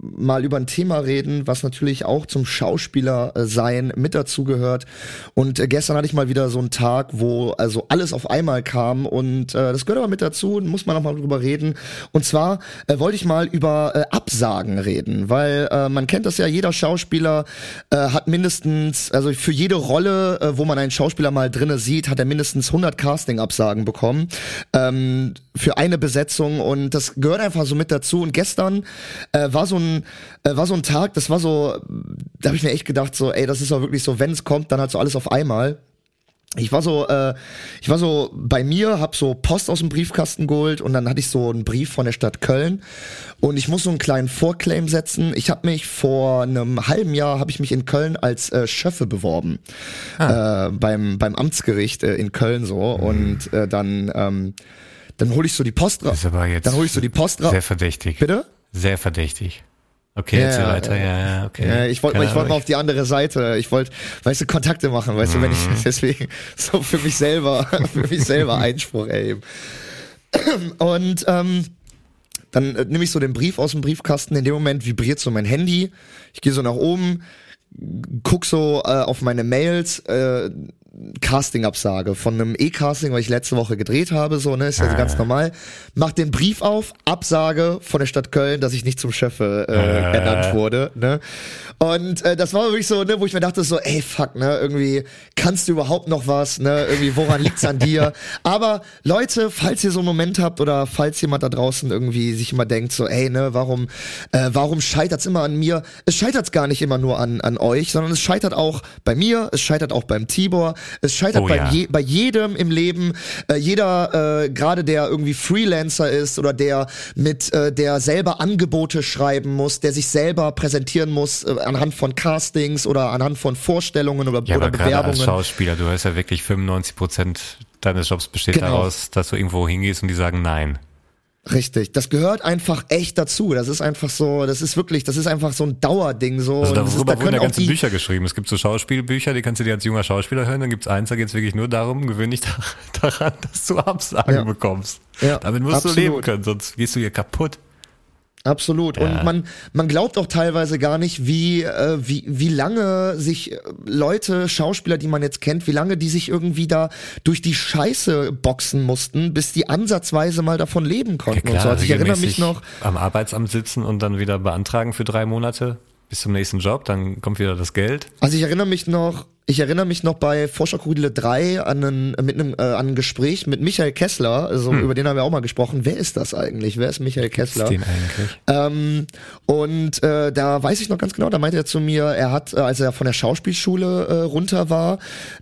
mal über ein Thema reden, was natürlich auch zum Schauspieler äh, sein mit dazugehört. Und äh, gestern hatte ich mal wieder so einen Tag, wo also alles auf einmal kam und äh, das gehört aber mit dazu, muss man noch mal drüber reden. Und zwar äh, wollte ich mal über äh, Absagen reden, weil äh, man kennt das ja, jeder Schauspieler äh, hat mindestens, also für jede Rolle, äh, wo man einen Schauspieler mal drinne sieht, hat er mindestens 100 Casting-Absagen bekommen ähm, für eine Besetzung und das gehört einfach so mit dazu. Und gestern äh, war so ein äh, war so ein Tag, das war so, da habe ich mir echt gedacht so, ey, das ist doch wirklich so, wenn es kommt, dann halt so alles auf einmal. Ich war so, äh, ich war so bei mir, hab so Post aus dem Briefkasten geholt und dann hatte ich so einen Brief von der Stadt Köln und ich muss so einen kleinen Vorclaim setzen. Ich habe mich vor einem halben Jahr habe ich mich in Köln als äh, Schöffe beworben äh, beim beim Amtsgericht äh, in Köln so und äh, dann ähm, Dann hole ich so die Post raus. aber jetzt Dann hole ich so die Post raus. sehr verdächtig. Bitte? Sehr verdächtig. Okay, Ja, erzähl ja, weiter. ja. Ja, okay. Ja, ich wollte wollte mal auf die andere Seite. Ich wollte, weißt du, Kontakte machen, weißt du, wenn ich Mhm. deswegen so für mich selber, für mich selber Einspruch erheben. Und ähm, dann äh, nehme ich so den Brief aus dem Briefkasten. In dem Moment vibriert so mein Handy. Ich gehe so nach oben, guck so äh, auf meine Mails, äh, Casting-Absage von einem E-Casting, was ich letzte Woche gedreht habe, so, ne, ist ja so ganz normal. Mach den Brief auf, Absage von der Stadt Köln, dass ich nicht zum Chef äh, Äh. ernannt wurde, ne. Und äh, das war wirklich so, ne, wo ich mir dachte so, ey, fuck, ne, irgendwie kannst du überhaupt noch was, ne, irgendwie woran liegt's an dir? Aber Leute, falls ihr so einen Moment habt oder falls jemand da draußen irgendwie sich immer denkt so, ey, ne, warum, äh, warum scheitert's immer an mir? Es scheitert's gar nicht immer nur an an euch, sondern es scheitert auch bei mir, es scheitert auch beim Tibor, es scheitert Oh bei, ja. je, bei jedem im Leben, äh, jeder, äh, gerade der irgendwie Freelancer ist oder der mit, äh, der selber Angebote schreiben muss, der sich selber präsentieren muss äh, anhand von Castings oder anhand von Vorstellungen oder, Ja, oder aber gerade als Bewerbungen. Schauspieler, du hast ja wirklich 95 Prozent deines Jobs besteht Genau. daraus, dass du irgendwo hingehst und die sagen nein. Richtig, das gehört einfach echt dazu. Das ist einfach so, das ist wirklich, das ist einfach so ein Dauerding so. Also Und das ist, darüber da wurden ja ganze die, Bücher geschrieben. Es gibt so Schauspielbücher, die kannst du dir als junger Schauspieler hören. Dann gibt's eins, da geht's wirklich nur darum, gewöhn dich da- daran, dass du Absagen Ja. bekommst. Ja, Damit musst absolut. du leben können, sonst gehst du hier kaputt. Absolut. Ja. Und man, man glaubt auch teilweise gar nicht, wie, äh, wie, wie lange sich äh, Leute, Schauspieler, die man jetzt kennt, wie lange die sich irgendwie da durch die Scheiße boxen mussten, bis die ansatzweise mal davon leben konnten. und so. Also ich erinnere mich noch, Am Arbeitsamt sitzen und dann wieder beantragen für drei Monate bis zum nächsten Job, dann kommt wieder das Geld. Also ich erinnere mich noch, ich erinnere mich noch bei Forscherkugel 3 an, einen, mit einem, äh, an ein Gespräch mit Michael Kessler, also über den haben wir auch mal gesprochen. Wer ist das eigentlich? Wer ist Michael Kessler? Den eigentlich. Ähm, und äh, da weiß ich noch ganz genau, da meinte er zu mir, er hat, äh, als er von der Schauspielschule äh, runter war,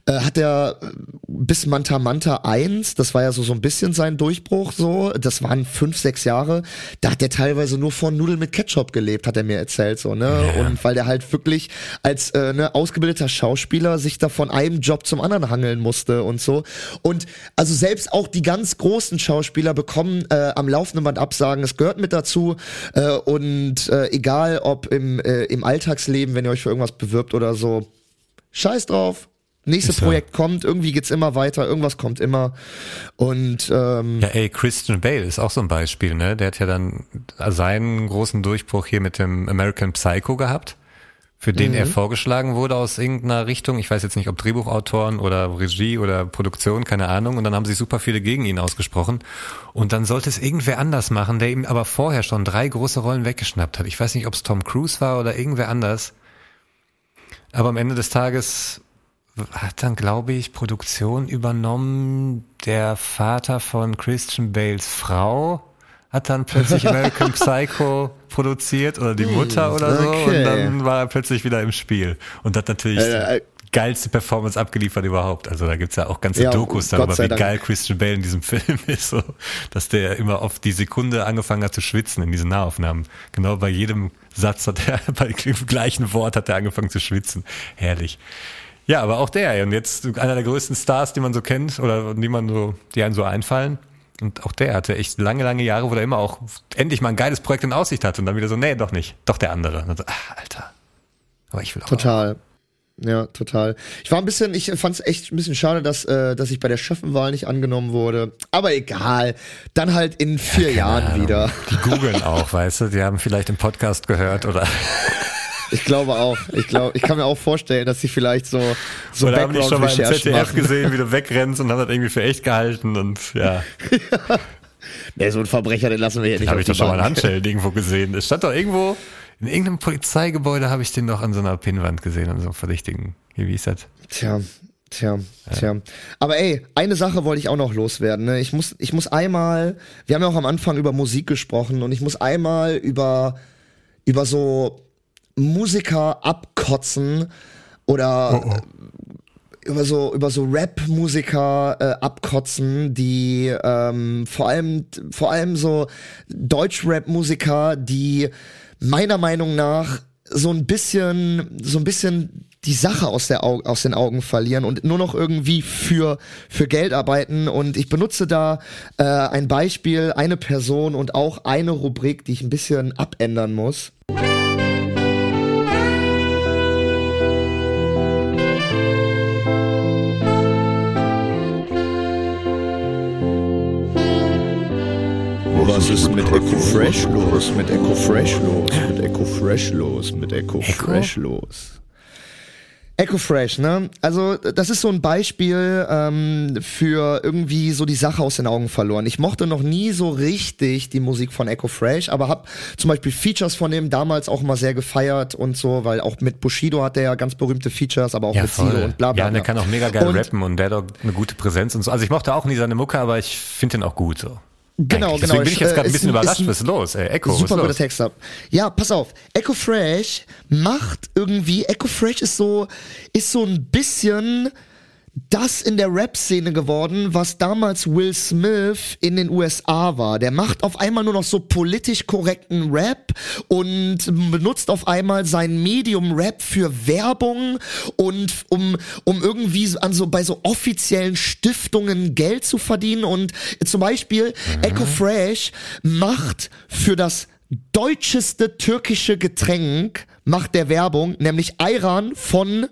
äh, hat er äh, bis Manta Manta 1, das war ja so, so ein bisschen sein Durchbruch so, das waren fünf, sechs Jahre, da hat er teilweise nur von Nudeln mit Ketchup gelebt, hat er mir erzählt so, ne? Und weil der halt wirklich als ne, ausgebildeter Schauspieler sich da von einem Job zum anderen hangeln musste und so. Und also selbst auch die ganz großen Schauspieler bekommen äh, am laufenden Band Absagen. Es gehört mit dazu. Äh, und äh, egal ob im, äh, im Alltagsleben, wenn ihr euch für irgendwas bewirbt oder so, scheiß drauf. Nächstes Ist. Projekt kommt, irgendwie geht's immer weiter, irgendwas kommt immer. Und ähm, Ja, ey, Christian Bale ist auch so ein Beispiel, ne? Der hat ja dann seinen großen Durchbruch hier mit dem American Psycho gehabt, für den er vorgeschlagen wurde aus irgendeiner Richtung. Ich weiß jetzt nicht, ob Drehbuchautoren oder Regie oder Produktion, keine Ahnung. Und dann haben sich super viele gegen ihn ausgesprochen. Und dann sollte es irgendwer anders machen, der ihm aber vorher schon drei große Rollen weggeschnappt hat. Ich weiß nicht, ob es Tom Cruise war oder irgendwer anders. Aber am Ende des Tages hat dann, glaube ich, Produktion übernommen. Der Vater von Christian Bales Frau hat dann plötzlich American Psycho produziert oder die Mutter oder so okay. und dann war er plötzlich wieder im Spiel und hat natürlich Äh, äh, die geilste Performance abgeliefert überhaupt. Also da gibt's ja auch ganze Ja, Dokus Gott darüber, wie Dank. geil Christian Bale in diesem Film ist, so, dass der immer auf die Sekunde angefangen hat zu schwitzen in diesen Nahaufnahmen. Genau bei jedem Satz hat er, bei dem gleichen Wort hat er angefangen zu schwitzen. Herrlich. Ja, aber auch der. Und jetzt einer der größten Stars, die man so kennt oder die man so, die einem so einfallen. Und auch der hatte echt lange, lange Jahre, wo er immer auch endlich mal ein geiles Projekt in Aussicht hatte und dann wieder so, nee, doch nicht. Doch der andere. So, ah, Alter. Aber ich will auch. Total. Ja, total. Ich war ein bisschen, ich fand es echt ein bisschen schade, dass, äh, dass ich bei der Chefenwahl nicht angenommen wurde. Aber egal. Dann halt in vier Jahren Ahnung. wieder. Die googeln auch, weißt du, die haben vielleicht im Podcast gehört oder, Ich glaube auch. Ich glaube, ich kann mir auch vorstellen, dass sie vielleicht so, so oder haben die schon mal im ZDF machen. gesehen, wie du wegrennst und haben das irgendwie für echt gehalten und ja, Nee, so ein Verbrecher, den lassen wir hier nicht habe ich doch schon mal ein Bank. Handschild irgendwo gesehen. Es stand doch irgendwo, in irgendeinem Polizeigebäude habe ich den noch an so einer Pinnwand gesehen, an so einem verdächtigen, wie ist das? Tja, tja, tja. Aber ey, eine Sache wollte ich auch noch loswerden. Ne? Ich muss, ich muss einmal, wir haben ja auch am Anfang über Musik gesprochen und ich muss einmal über, über so Musiker abkotzen oder über so über so Rap-Musiker äh, abkotzen, die ähm, vor allem vor allem so Deutsch-Rap-Musiker, die meiner Meinung nach so ein bisschen so ein bisschen die Sache aus, der Au aus den Augen verlieren und nur noch irgendwie für, für Geld arbeiten. Und ich benutze da äh, ein Beispiel, eine Person und auch eine Rubrik, die ich ein bisschen abändern muss. Was ist mit Echo Fresh los? Mit Echo Fresh los? Mit Echo Fresh los? Mit Echo Fresh los? Echo Fresh, ne? Also das ist so ein Beispiel ähm, für irgendwie so die Sache aus den Augen verloren. Ich mochte noch nie so richtig die Musik von Echo Fresh, aber hab zum Beispiel Features von dem damals auch mal sehr gefeiert und so, weil auch mit Bushido hat er ja ganz berühmte Features, aber auch Ja, mit voll. Sido und bla bla. ja, und der kann auch mega geil Und- rappen und der hat auch eine gute Präsenz und so. Also ich mochte auch nie seine Mucke, aber ich finde den auch gut so. Genau, genau. Deswegen bin ich jetzt Äh, gerade ein ist bisschen überrascht. ist Was ist los? Ey, Echo, Super guter los? Texter. Ja, pass auf. Echo Fresh macht irgendwie, Echo Fresh ist so, ist so ein bisschen das in der Rap-Szene geworden, was damals Will Smith in den USA war. Der macht auf einmal nur noch so politisch korrekten Rap und benutzt auf einmal sein Medium Rap für Werbung und um, um irgendwie an so bei so offiziellen Stiftungen Geld zu verdienen und zum Beispiel Echo Fresh macht für das deutscheste türkische Getränk macht der Werbung, nämlich Ayran von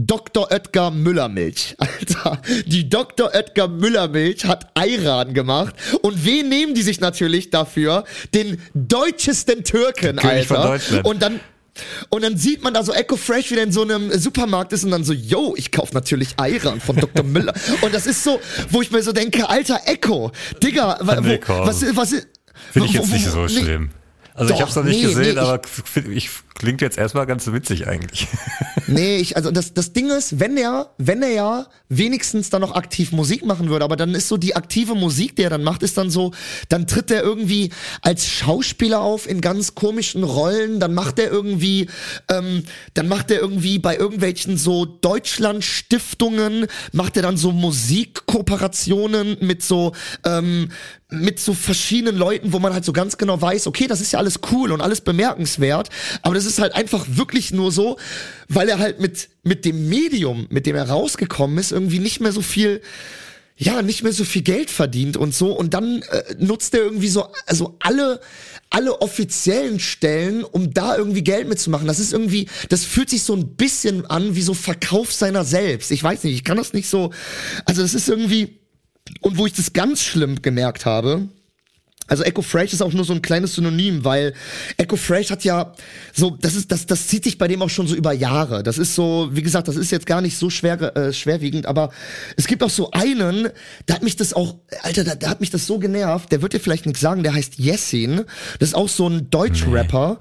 Dr. Oetker Müllermilch. Alter, die Dr. Oetker Müllermilch hat Ayran gemacht. Und wen nehmen die sich natürlich dafür? Den deutschesten Türken, Alter. Und dann und dann sieht man da so Echo Fresh wieder in so einem Supermarkt ist und dann so, yo, ich kauf natürlich Ayran von Dr. Müller. Und das ist so, wo ich mir so denke, alter Echo, Digga, wa- Nee, wo, komm. was, was, Finde ich wo- jetzt wo- nicht so nee. schlimm. Also ich Doch, habe es noch nicht nee, gesehen, nee, aber find- ich klingt jetzt erstmal ganz witzig eigentlich. Nee, ich, also das, das Ding ist, wenn er, wenn er ja wenigstens dann noch aktiv Musik machen würde, aber dann ist so die aktive Musik, die er dann macht, ist dann so, dann tritt er irgendwie als Schauspieler auf in ganz komischen Rollen, dann macht er irgendwie, ähm, dann macht er irgendwie bei irgendwelchen so Deutschlandstiftungen, macht er dann so Musikkooperationen mit so, ähm, mit so verschiedenen Leuten, wo man halt so ganz genau weiß, okay, das ist ja alles cool und alles bemerkenswert, aber das ist halt einfach wirklich nur so, weil er halt mit, mit dem Medium, mit dem er rausgekommen ist, irgendwie nicht mehr so viel, ja, nicht mehr so viel Geld verdient und so und dann äh, nutzt er irgendwie so, also alle, alle offiziellen Stellen, um da irgendwie Geld mitzumachen. Das ist irgendwie, das fühlt sich so ein bisschen an wie so Verkauf seiner selbst. Ich weiß nicht, ich kann das nicht so, also das ist irgendwie, und wo ich das ganz schlimm gemerkt habe, also Echo Fresh ist auch nur so ein kleines Synonym, weil Echo Fresh hat ja so, das ist, das, das zieht sich bei dem auch schon so über Jahre. Das ist so, wie gesagt, das ist jetzt gar nicht so schwer, äh, schwerwiegend, aber es gibt auch so einen, da hat mich das auch, Alter, da, da hat mich das so genervt, der wird dir vielleicht nichts sagen, der heißt Yessin. Das ist auch so ein Deutsch-Rapper.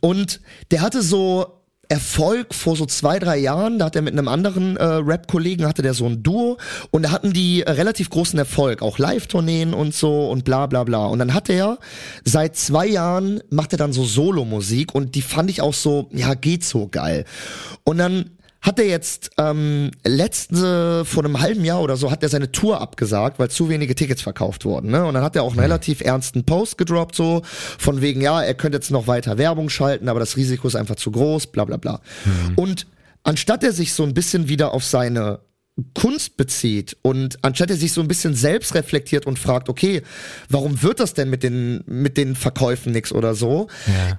Und der hatte so Erfolg vor so zwei, drei Jahren, da hat er mit einem anderen äh, Rap-Kollegen, hatte der so ein Duo und da hatten die äh, relativ großen Erfolg, auch Live-Tourneen und so und bla bla bla. Und dann hat er seit zwei Jahren, macht er dann so Solo-Musik und die fand ich auch so, ja, geht so geil. Und dann hat er jetzt ähm, letzte vor einem halben Jahr oder so hat er seine Tour abgesagt, weil zu wenige Tickets verkauft wurden. Ne? Und dann hat er auch einen relativ ernsten Post gedroppt, so von wegen, ja, er könnte jetzt noch weiter Werbung schalten, aber das Risiko ist einfach zu groß, bla bla bla. Und anstatt er sich so ein bisschen wieder auf seine Kunst bezieht und anstatt er sich so ein bisschen selbst reflektiert und fragt, okay, warum wird das denn mit den, mit den Verkäufen nix oder so,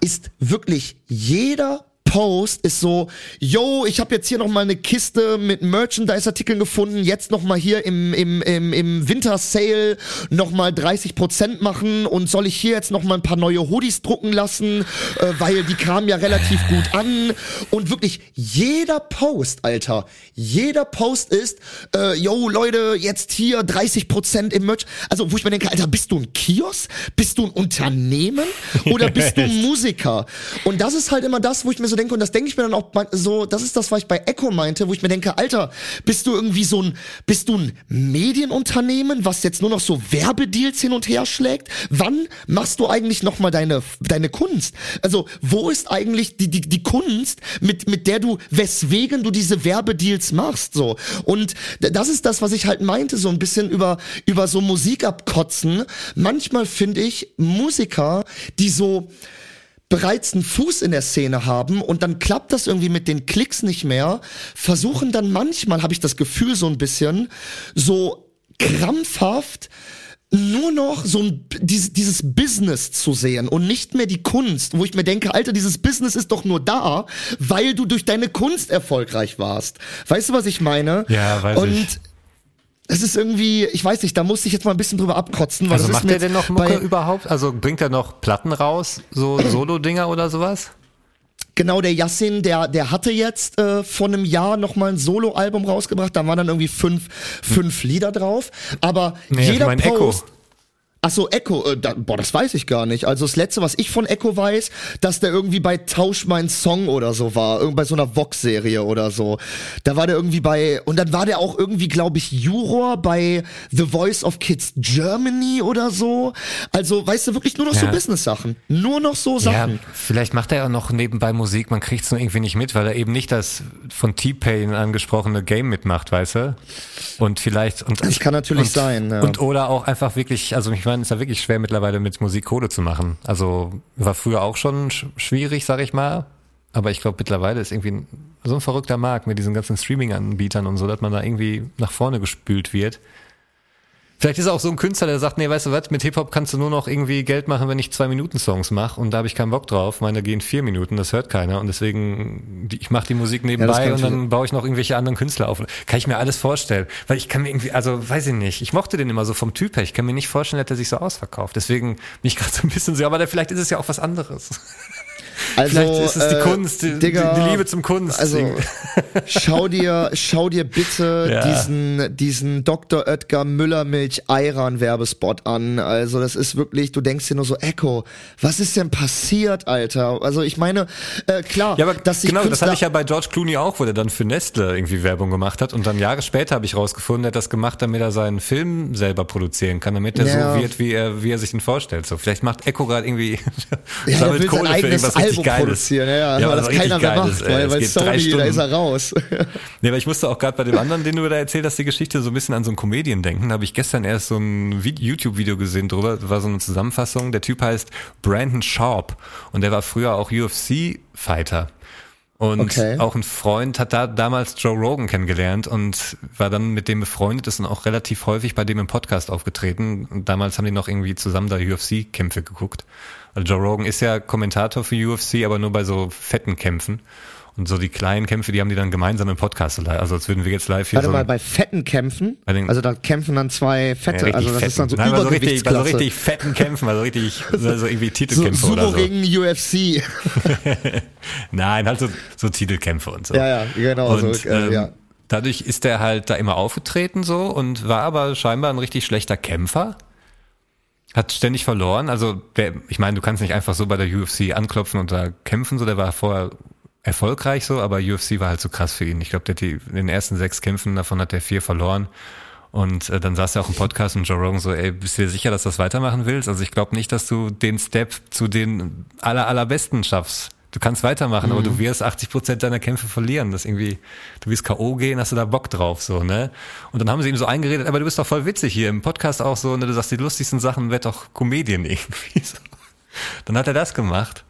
ist wirklich jeder Post ist so, yo, ich habe jetzt hier noch mal eine Kiste mit Merchandise-Artikeln gefunden, jetzt noch mal hier im, im, im, im Winter-Sale noch mal 30% machen und soll ich hier jetzt noch mal ein paar neue Hoodies drucken lassen, äh, weil die kamen ja relativ gut an und wirklich jeder Post, Alter, jeder Post ist, äh, yo, Leute, jetzt hier 30% im Merch, also wo ich mir denke, Alter, bist du ein Kiosk? Bist du ein Unternehmen? Oder bist du Musiker? Und das ist halt immer das, wo ich mir so denke, und das denke ich mir dann auch so, das ist das, was ich bei Echo meinte, wo ich mir denke, Alter, bist du irgendwie so ein, bist du ein Medienunternehmen, was jetzt nur noch so Werbedeals hin und her schlägt? Wann machst du eigentlich nochmal deine, deine Kunst? Also, wo ist eigentlich die, die, die Kunst, mit, mit der du, weswegen du diese Werbedeals machst, so? Und das ist das, was ich halt meinte, so ein bisschen über, über so Musik abkotzen. Manchmal finde ich Musiker, die so, bereits einen Fuß in der Szene haben und dann klappt das irgendwie mit den Klicks nicht mehr, versuchen dann manchmal, habe ich das Gefühl so ein bisschen, so krampfhaft nur noch so ein, dieses, dieses Business zu sehen und nicht mehr die Kunst, wo ich mir denke, Alter, dieses Business ist doch nur da, weil du durch deine Kunst erfolgreich warst. Weißt du, was ich meine? Ja, weiß und ich. Es ist irgendwie, ich weiß nicht, da muss ich jetzt mal ein bisschen drüber abkotzen, weil Also macht er denn noch Mucke überhaupt? Also bringt er noch Platten raus, so Solo-Dinger oder sowas? Genau, der Yassin, der, der hatte jetzt äh, vor einem Jahr noch mal ein Soloalbum rausgebracht. Da waren dann irgendwie fünf, fünf Lieder drauf. Aber Nee, ich jeder mein Echo. Post. Ach so, Echo, äh, da, boah, das weiß ich gar nicht. Also das letzte, was ich von Echo weiß, dass der irgendwie bei Tausch mein Song oder so war, irgend bei so einer Vox-Serie oder so. Da war der irgendwie bei und dann war der auch irgendwie, glaube ich, Juror bei The Voice of Kids Germany oder so. Also, weißt du, wirklich nur noch so Ja. Business-Sachen, nur noch so Sachen. Ja, vielleicht macht er ja noch nebenbei Musik, man kriegt es nur irgendwie nicht mit, weil er eben nicht das von T-Pain angesprochene Game mitmacht, weißt du? Und vielleicht und Das kann natürlich und, sein, ja. Und oder auch einfach wirklich, also ich meine, es ist ja wirklich schwer mittlerweile mit Musik Kohle zu machen. Also war früher auch schon sch schwierig, sag ich mal. Aber ich glaube, mittlerweile ist irgendwie so ein verrückter Markt mit diesen ganzen Streaming-Anbietern und so, dass man da irgendwie nach vorne gespült wird. Vielleicht ist er auch so ein Künstler, der sagt, nee, weißt du was, mit Hip-Hop kannst du nur noch irgendwie Geld machen, wenn ich zwei Minuten Songs mache und da habe ich keinen Bock drauf. Meine gehen vier Minuten, das hört keiner und deswegen, die, ich mache die Musik nebenbei kann und dann baue ich noch irgendwelche anderen Künstler auf. Kann ich mir alles vorstellen, weil ich kann mir irgendwie, also weiß ich nicht, ich mochte den immer so vom Typ her, ich kann mir nicht vorstellen, dass er sich so ausverkauft. Deswegen bin ich gerade so ein bisschen so, aber da- vielleicht ist es ja auch was anderes. Also, vielleicht ist es die äh, Kunst, die, Digga, die Liebe zum Kunst. Also schau dir, schau dir bitte Ja. diesen, diesen Dr. Oetker Müllermilch Ayran Werbespot an. Also das ist wirklich, du denkst dir nur so, Echo, was ist denn passiert, Alter? Also ich meine, äh, klar, Ja, aber dass genau, das hatte ich ja bei George Clooney auch, wo der dann für Nestle irgendwie Werbung gemacht hat. Und dann Jahre später habe ich rausgefunden, er hat das gemacht, damit er seinen Film selber produzieren kann, damit er Ja. so wird, wie er, wie er sich den vorstellt. So, vielleicht macht Echo gerade irgendwie ja, sammelt Kohle für irgendwas Album Geiles. produzieren, ja, ja, was das keiner mehr macht, weil, weil Sony, da ist er raus. Nee, aber ich musste auch gerade bei dem anderen, den du da erzählt hast, die Geschichte so ein bisschen an so einen Comedian denken. Da habe ich gestern erst so ein Vi- YouTube-Video gesehen drüber, das war so eine Zusammenfassung. Der Typ heißt Brandon Sharp und der war früher auch UFC-Fighter. Und Okay. auch ein Freund hat da damals Joe Rogan kennengelernt und war dann mit dem befreundet, ist dann auch relativ häufig bei dem im Podcast aufgetreten. Und damals haben die noch irgendwie zusammen da UFC-Kämpfe geguckt. Also Joe Rogan ist ja Kommentator für UFC, aber nur bei so fetten Kämpfen. Und so die kleinen Kämpfe, die haben die dann gemeinsam im Podcast. Also als würden wir jetzt live hier Warte so mal, bei fetten Kämpfen, also da kämpfen dann zwei Fette, ja, also das fetten. ist dann so Nein, bei so richtig, bei so richtig fetten Kämpfen, also richtig, also irgendwie so, Titelkämpfe oder so. Sumo-Ring UFC. Nein, halt so, so Titelkämpfe und so. Ja, ja, genau, Und, so, äh, ähm, ja. Dadurch ist er halt da immer aufgetreten so und war aber scheinbar ein richtig schlechter Kämpfer. Hat ständig verloren. Also, der, ich meine, du kannst nicht einfach so bei der UFC anklopfen und da kämpfen, so, der war vorher erfolgreich so, aber UFC war halt so krass für ihn. Ich glaube, der hat die, in den ersten sechs Kämpfen, davon hat er vier verloren. Und äh, dann saß er auch im Podcast und Joe Rogan so, ey, bist du dir sicher, dass du das weitermachen willst? Also ich glaube nicht, dass du den Step zu den aller, allerbesten schaffst. Du kannst weitermachen, aber du wirst 80 Prozent deiner Kämpfe verlieren. Das irgendwie, du wirst K.O. gehen, hast du da Bock drauf, so, ne? Und dann haben sie ihm so eingeredet, aber du bist doch voll witzig hier im Podcast auch so, ne? Du sagst, die lustigsten Sachen wird doch Comedian irgendwie so. Dann hat er das gemacht.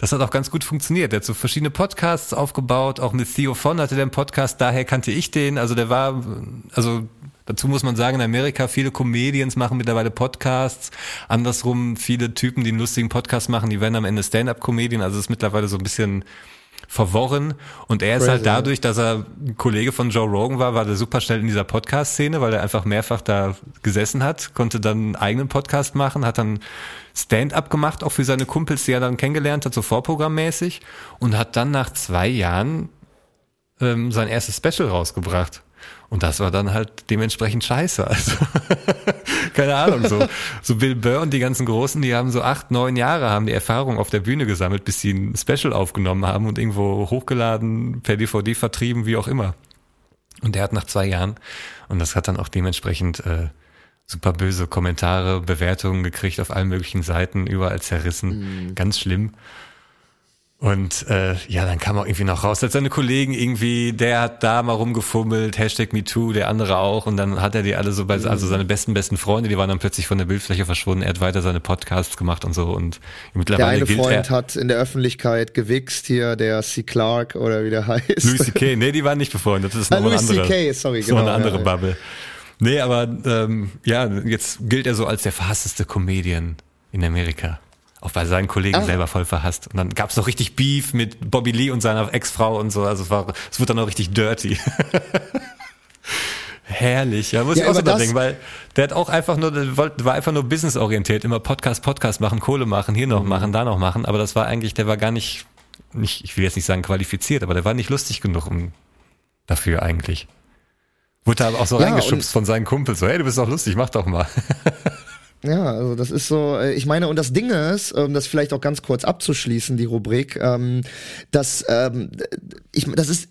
Das hat auch ganz gut funktioniert. Er hat so verschiedene Podcasts aufgebaut, auch mit Theo von hatte der einen Podcast, daher kannte ich den. Also der war, also dazu muss man sagen, in Amerika viele Comedians machen mittlerweile Podcasts. Andersrum viele Typen, die einen lustigen Podcast machen, die werden am Ende Stand-up-Comedian. Also es ist mittlerweile so ein bisschen verworren. Und er ist halt Crazy, dadurch, dass er ein Kollege von Joe Rogan war, war der super schnell in dieser Podcast-Szene, weil er einfach mehrfach da gesessen hat, konnte dann einen eigenen Podcast machen, hat dann Stand-up gemacht, auch für seine Kumpels, die er dann kennengelernt hat, so vorprogrammmäßig, und hat dann nach zwei Jahren ähm, sein erstes Special rausgebracht. Und das war dann halt dementsprechend scheiße. Also, keine Ahnung, so, so Bill Burr und die ganzen Großen, die haben so acht, neun Jahre, haben die Erfahrung auf der Bühne gesammelt, bis sie ein Special aufgenommen haben und irgendwo hochgeladen, per DVD vertrieben, wie auch immer. Und der hat nach zwei Jahren, und das hat dann auch dementsprechend äh, super böse Kommentare, Bewertungen gekriegt auf allen möglichen Seiten, überall zerrissen. Ganz schlimm. Und äh, ja, dann kam auch irgendwie noch raus, dass seine Kollegen irgendwie, der hat da mal rumgefummelt, Hashtag MeToo, der andere auch. Und dann hat er die alle so bei, also seine besten, besten Freunde, die waren dann plötzlich von der Bildfläche verschwunden. Er hat weiter seine Podcasts gemacht und so. Und Der mittlerweile eine gilt Freund er. hat in der Öffentlichkeit gewichst hier, der C. Clark oder wie der heißt. Louis C.K. Nee, die waren nicht befreundet. Das ist Ah, nochmal eine Louis andere. C.K., sorry, das ist noch genau, eine andere ja. Bubble. Nee, aber ähm, ja, jetzt gilt er so als der verhassteste Comedian in Amerika. Auch bei seinen Kollegen Ah. selber voll verhasst. Und dann gab's noch richtig Beef mit Bobby Lee und seiner Ex-Frau und so. Also es war, es wurde dann auch richtig dirty. Herrlich, ja, muss Ja, ich auch so denken, weil der hat auch einfach nur, der wollte- war einfach nur businessorientiert, immer Podcast, Podcast machen, Kohle machen, hier Mhm. noch machen, da noch machen, aber das war eigentlich, der war gar nicht, nicht, ich will jetzt nicht sagen qualifiziert, aber der war nicht lustig genug um, dafür eigentlich. Wurde aber auch so Ja, reingeschubst von seinen Kumpels, so, hey, du bist doch lustig, mach doch mal. Ja, also das ist so, äh, ich meine, und das Ding ist, um das vielleicht auch ganz kurz abzuschließen, die Rubrik, ähm, dass ähm, ich, das ist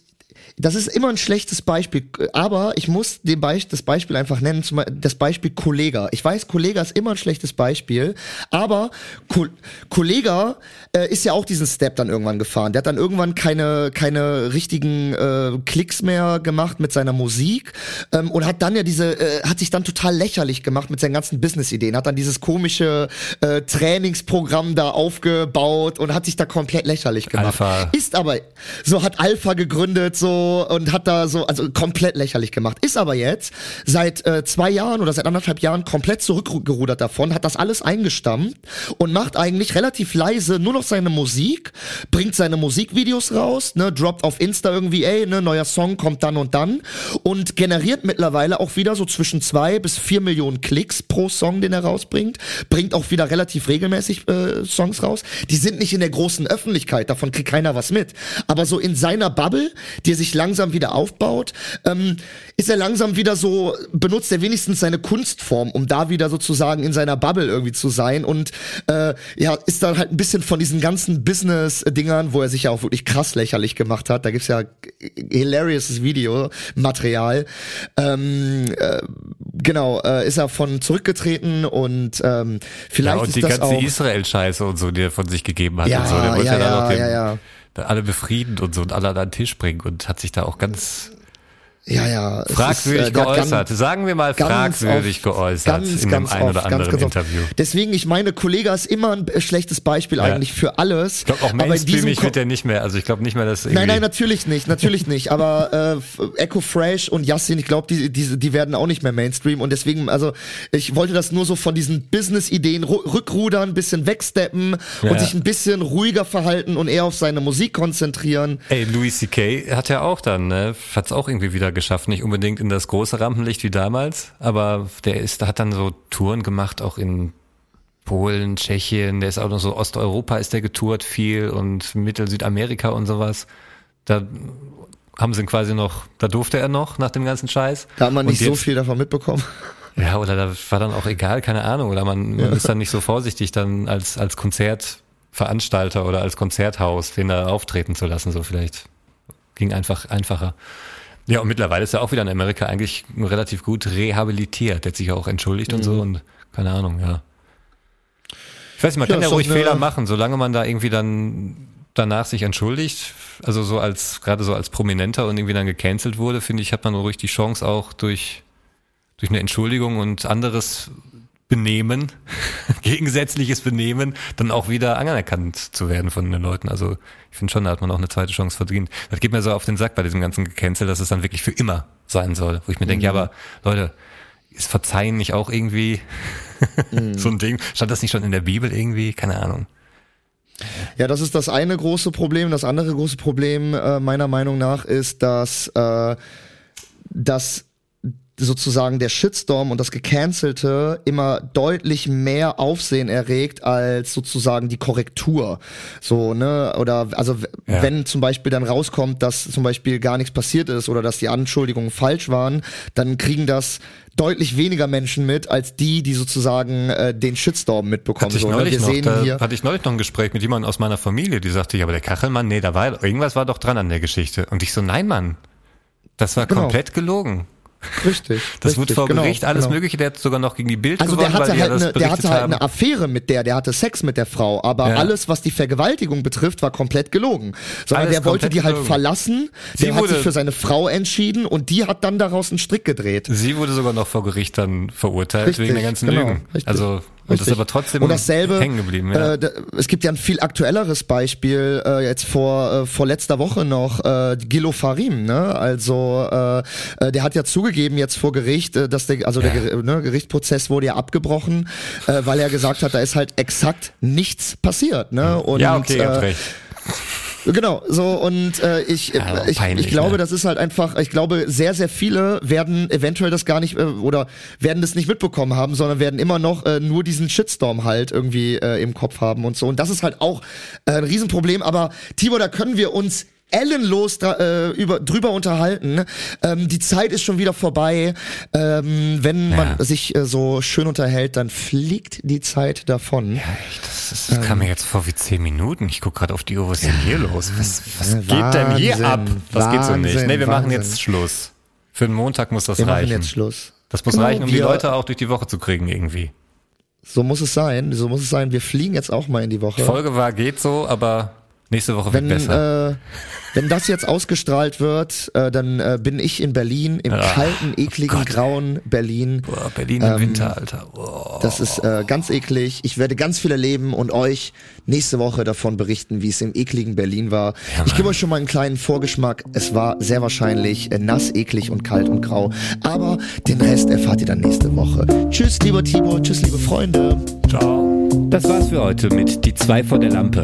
das ist immer ein schlechtes Beispiel, aber ich muss den Be das Beispiel einfach nennen, zum Beispiel das Beispiel Kollega. Ich weiß, Kollega ist immer ein schlechtes Beispiel, aber Ko Kollega äh, ist ja auch diesen Step dann irgendwann gefahren. Der hat dann irgendwann keine, keine richtigen äh, Klicks mehr gemacht mit seiner Musik ähm, und hat dann ja diese, äh, hat sich dann total lächerlich gemacht mit seinen ganzen Business-Ideen, hat dann dieses komische äh, Trainingsprogramm da aufgebaut und hat sich da komplett lächerlich gemacht. Alpha. Ist aber, so hat Alpha gegründet, so und hat da so, also komplett lächerlich gemacht. Ist aber jetzt seit äh, zwei Jahren oder seit anderthalb Jahren komplett zurückgerudert davon, hat das alles eingestampft und macht eigentlich relativ leise nur noch seine Musik, bringt seine Musikvideos raus, ne, droppt auf Insta irgendwie, ey, ne, neuer Song kommt dann und dann und generiert mittlerweile auch wieder so zwischen zwei bis vier Millionen Klicks pro Song, den er rausbringt, bringt auch wieder relativ regelmäßig äh, Songs raus. Die sind nicht in der großen Öffentlichkeit, davon kriegt keiner was mit. Aber so in seiner Bubble, die sich langsam wieder aufbaut, ähm, ist er langsam wieder so, benutzt er wenigstens seine Kunstform, um da wieder sozusagen in seiner Bubble irgendwie zu sein und äh, ja, ist dann halt ein bisschen von diesen ganzen Business-Dingern, wo er sich ja auch wirklich krass lächerlich gemacht hat. Da gibt's ja hilarious Video-Material. Ähm, äh, genau, äh, ist er von zurückgetreten und ähm, vielleicht ja, und ist die das ganze Israel-Scheiße und so, die er von sich gegeben hat Ja, und so, der ja, ja, dann ja, auch den, ja, ja. Alle befrieden und so und alle an den Tisch bringen und hat sich da auch ganz ja, ja, fragwürdig ist, äh, geäußert. ganz- Sagen wir mal ganz fragwürdig oft- geäußert ganz, in ganz einem ein oder oft, ganz, anderen ganz. Interview. Deswegen, ich meine, Kollege ist immer ein äh, schlechtes Beispiel Ja. eigentlich für alles. Ich glaube auch mainstreamig Ko- wird er nicht mehr. Also ich glaube nicht mehr, dass Nein, nein, natürlich nicht, natürlich nicht. Aber äh, Echo Fresh und Yassin, ich glaube, die, die, die werden auch nicht mehr Mainstream. Und deswegen, also ich wollte das nur so von diesen Business-Ideen ru- rückrudern, ein bisschen wegsteppen Ja. und sich ein bisschen ruhiger verhalten und eher auf seine Musik konzentrieren. Ey, Louis C.K. hat ja auch dann, ne, hat's auch irgendwie wieder geschafft, nicht unbedingt in das große Rampenlicht wie damals, aber der ist, hat dann so Touren gemacht, auch in Polen, Tschechien, der ist auch noch so Osteuropa ist der getourt viel und Mittel Südamerika und sowas. Da haben sie ihn quasi noch, da durfte er noch nach dem ganzen Scheiß. Da hat man nicht so jetzt- viel davon mitbekommen. Ja, oder da war dann auch egal, keine Ahnung, oder man, man ist dann nicht so vorsichtig, dann als, als Konzertveranstalter oder als Konzerthaus den da auftreten zu lassen, so vielleicht. Ging einfach einfacher. Ja, und mittlerweile ist er auch wieder in Amerika eigentlich relativ gut rehabilitiert. Der hat sich ja auch entschuldigt und so und keine Ahnung, ja. Ich weiß nicht, man Ja, kann ja ruhig Fehler machen, solange man da irgendwie dann danach sich entschuldigt, also so als, gerade so als Prominenter und irgendwie dann gecancelt wurde, finde ich, hat man ruhig die Chance auch durch, durch eine Entschuldigung und anderes Benehmen, gegensätzliches Benehmen, dann auch wieder anerkannt zu werden von den Leuten. Also ich finde schon, da hat man auch eine zweite Chance verdient. Das geht mir so auf den Sack bei diesem ganzen Gecancel, dass es dann wirklich für immer sein soll. Wo ich mir denke, ja, aber Leute, ist Verzeihen nicht auch irgendwie so ein Ding? Stand das nicht schon in der Bibel irgendwie? Keine Ahnung. Ja, das ist das eine große Problem. Das andere große Problem äh, meiner Meinung nach ist, dass, äh, dass sozusagen der Shitstorm und das Gecancelte immer deutlich mehr Aufsehen erregt als sozusagen die Korrektur. So, ne? Oder also Ja. wenn zum Beispiel dann rauskommt, dass zum Beispiel gar nichts passiert ist oder dass die Anschuldigungen falsch waren, dann kriegen das deutlich weniger Menschen mit, als die, die sozusagen äh, den Shitstorm mitbekommen. Hatte ich, so, ne? neulich Wir noch, sehen da, hier. hatte ich neulich noch ein Gespräch mit jemandem aus meiner Familie, die sagte, ja, aber der Kachelmann, nee, da war irgendwas war doch dran an der Geschichte. Und ich so, nein, Mann, das war Genau. komplett gelogen. Richtig. Das wurde richtig, vor genau, Gericht alles genau. Mögliche. Der hat sogar noch gegen die Bild Also der gewonnen, hatte weil halt, eine, der hatte halt haben. eine Affäre mit der, der hatte Sex mit der Frau, aber Ja. alles, was die Vergewaltigung betrifft, war komplett gelogen. Sondern Alles der wollte die halt gelogen. verlassen, Sie der hat wurde- sich für seine Frau entschieden und die hat dann daraus einen Strick gedreht. Sie wurde sogar noch vor Gericht dann verurteilt Richtig, wegen der ganzen genau, Lügen. richtig, Also und das ist Richtig. aber trotzdem und dasselbe, hängen geblieben. Ja. Äh, es gibt ja ein viel aktuelleres Beispiel äh, jetzt vor äh, vor letzter Woche noch äh, Gilo Farim, ne? Also äh, äh, der hat ja zugegeben jetzt vor Gericht, äh, dass der also der Ger- ne, Gerichtsprozess wurde ja abgebrochen, äh, weil er gesagt hat, da ist halt exakt nichts passiert, ne? Und ja, okay, äh, recht. Genau, so und äh, ich, Ja, ich, peinlich, ich glaube, ne? das ist halt einfach, ich glaube, sehr, sehr viele werden eventuell das gar nicht äh, oder werden das nicht mitbekommen haben, sondern werden immer noch äh, nur diesen Shitstorm halt irgendwie äh, im Kopf haben und so. Und das ist halt auch äh, ein Riesenproblem. Aber Tibor, da können wir uns ellenlos äh, über, drüber unterhalten. Ähm, die Zeit ist schon wieder vorbei. Ähm, wenn man sich äh, so schön unterhält, dann fliegt die Zeit davon. Ja, echt, das, das kam mir jetzt vor wie zehn Minuten. Ich guck gerade auf die Uhr, was ist denn hier los? Was, was Ja, geht denn hier Wahnsinn, ab? Das geht so nicht. Wahnsinn, Nee, wir machen Wahnsinn. jetzt Schluss. Für den Montag muss das Wir machen reichen. jetzt Schluss. Das muss Genau, reichen, um die wir- Leute auch durch die Woche zu kriegen irgendwie. So muss es sein. So muss es sein. Wir fliegen jetzt auch mal in die Woche. Die Folge war, geht so, aber nächste Woche wird wenn, besser. äh, wenn das jetzt ausgestrahlt wird, äh, dann äh, bin ich in Berlin, im Ah, kalten, ekligen, grauen Berlin. Boah, Berlin im ähm, Winter, Alter. Boah. Das ist äh, ganz eklig. Ich werde ganz viel erleben und euch nächste Woche davon berichten, wie es im ekligen Berlin war. ich gebe euch schon mal einen kleinen Vorgeschmack. Es war sehr wahrscheinlich äh, nass, eklig und kalt und grau. Aber den Rest erfahrt ihr dann nächste Woche. Tschüss, lieber Tibor. Tschüss, liebe Freunde. Ciao. Das war's für heute mit Die zwei vor der Lampe.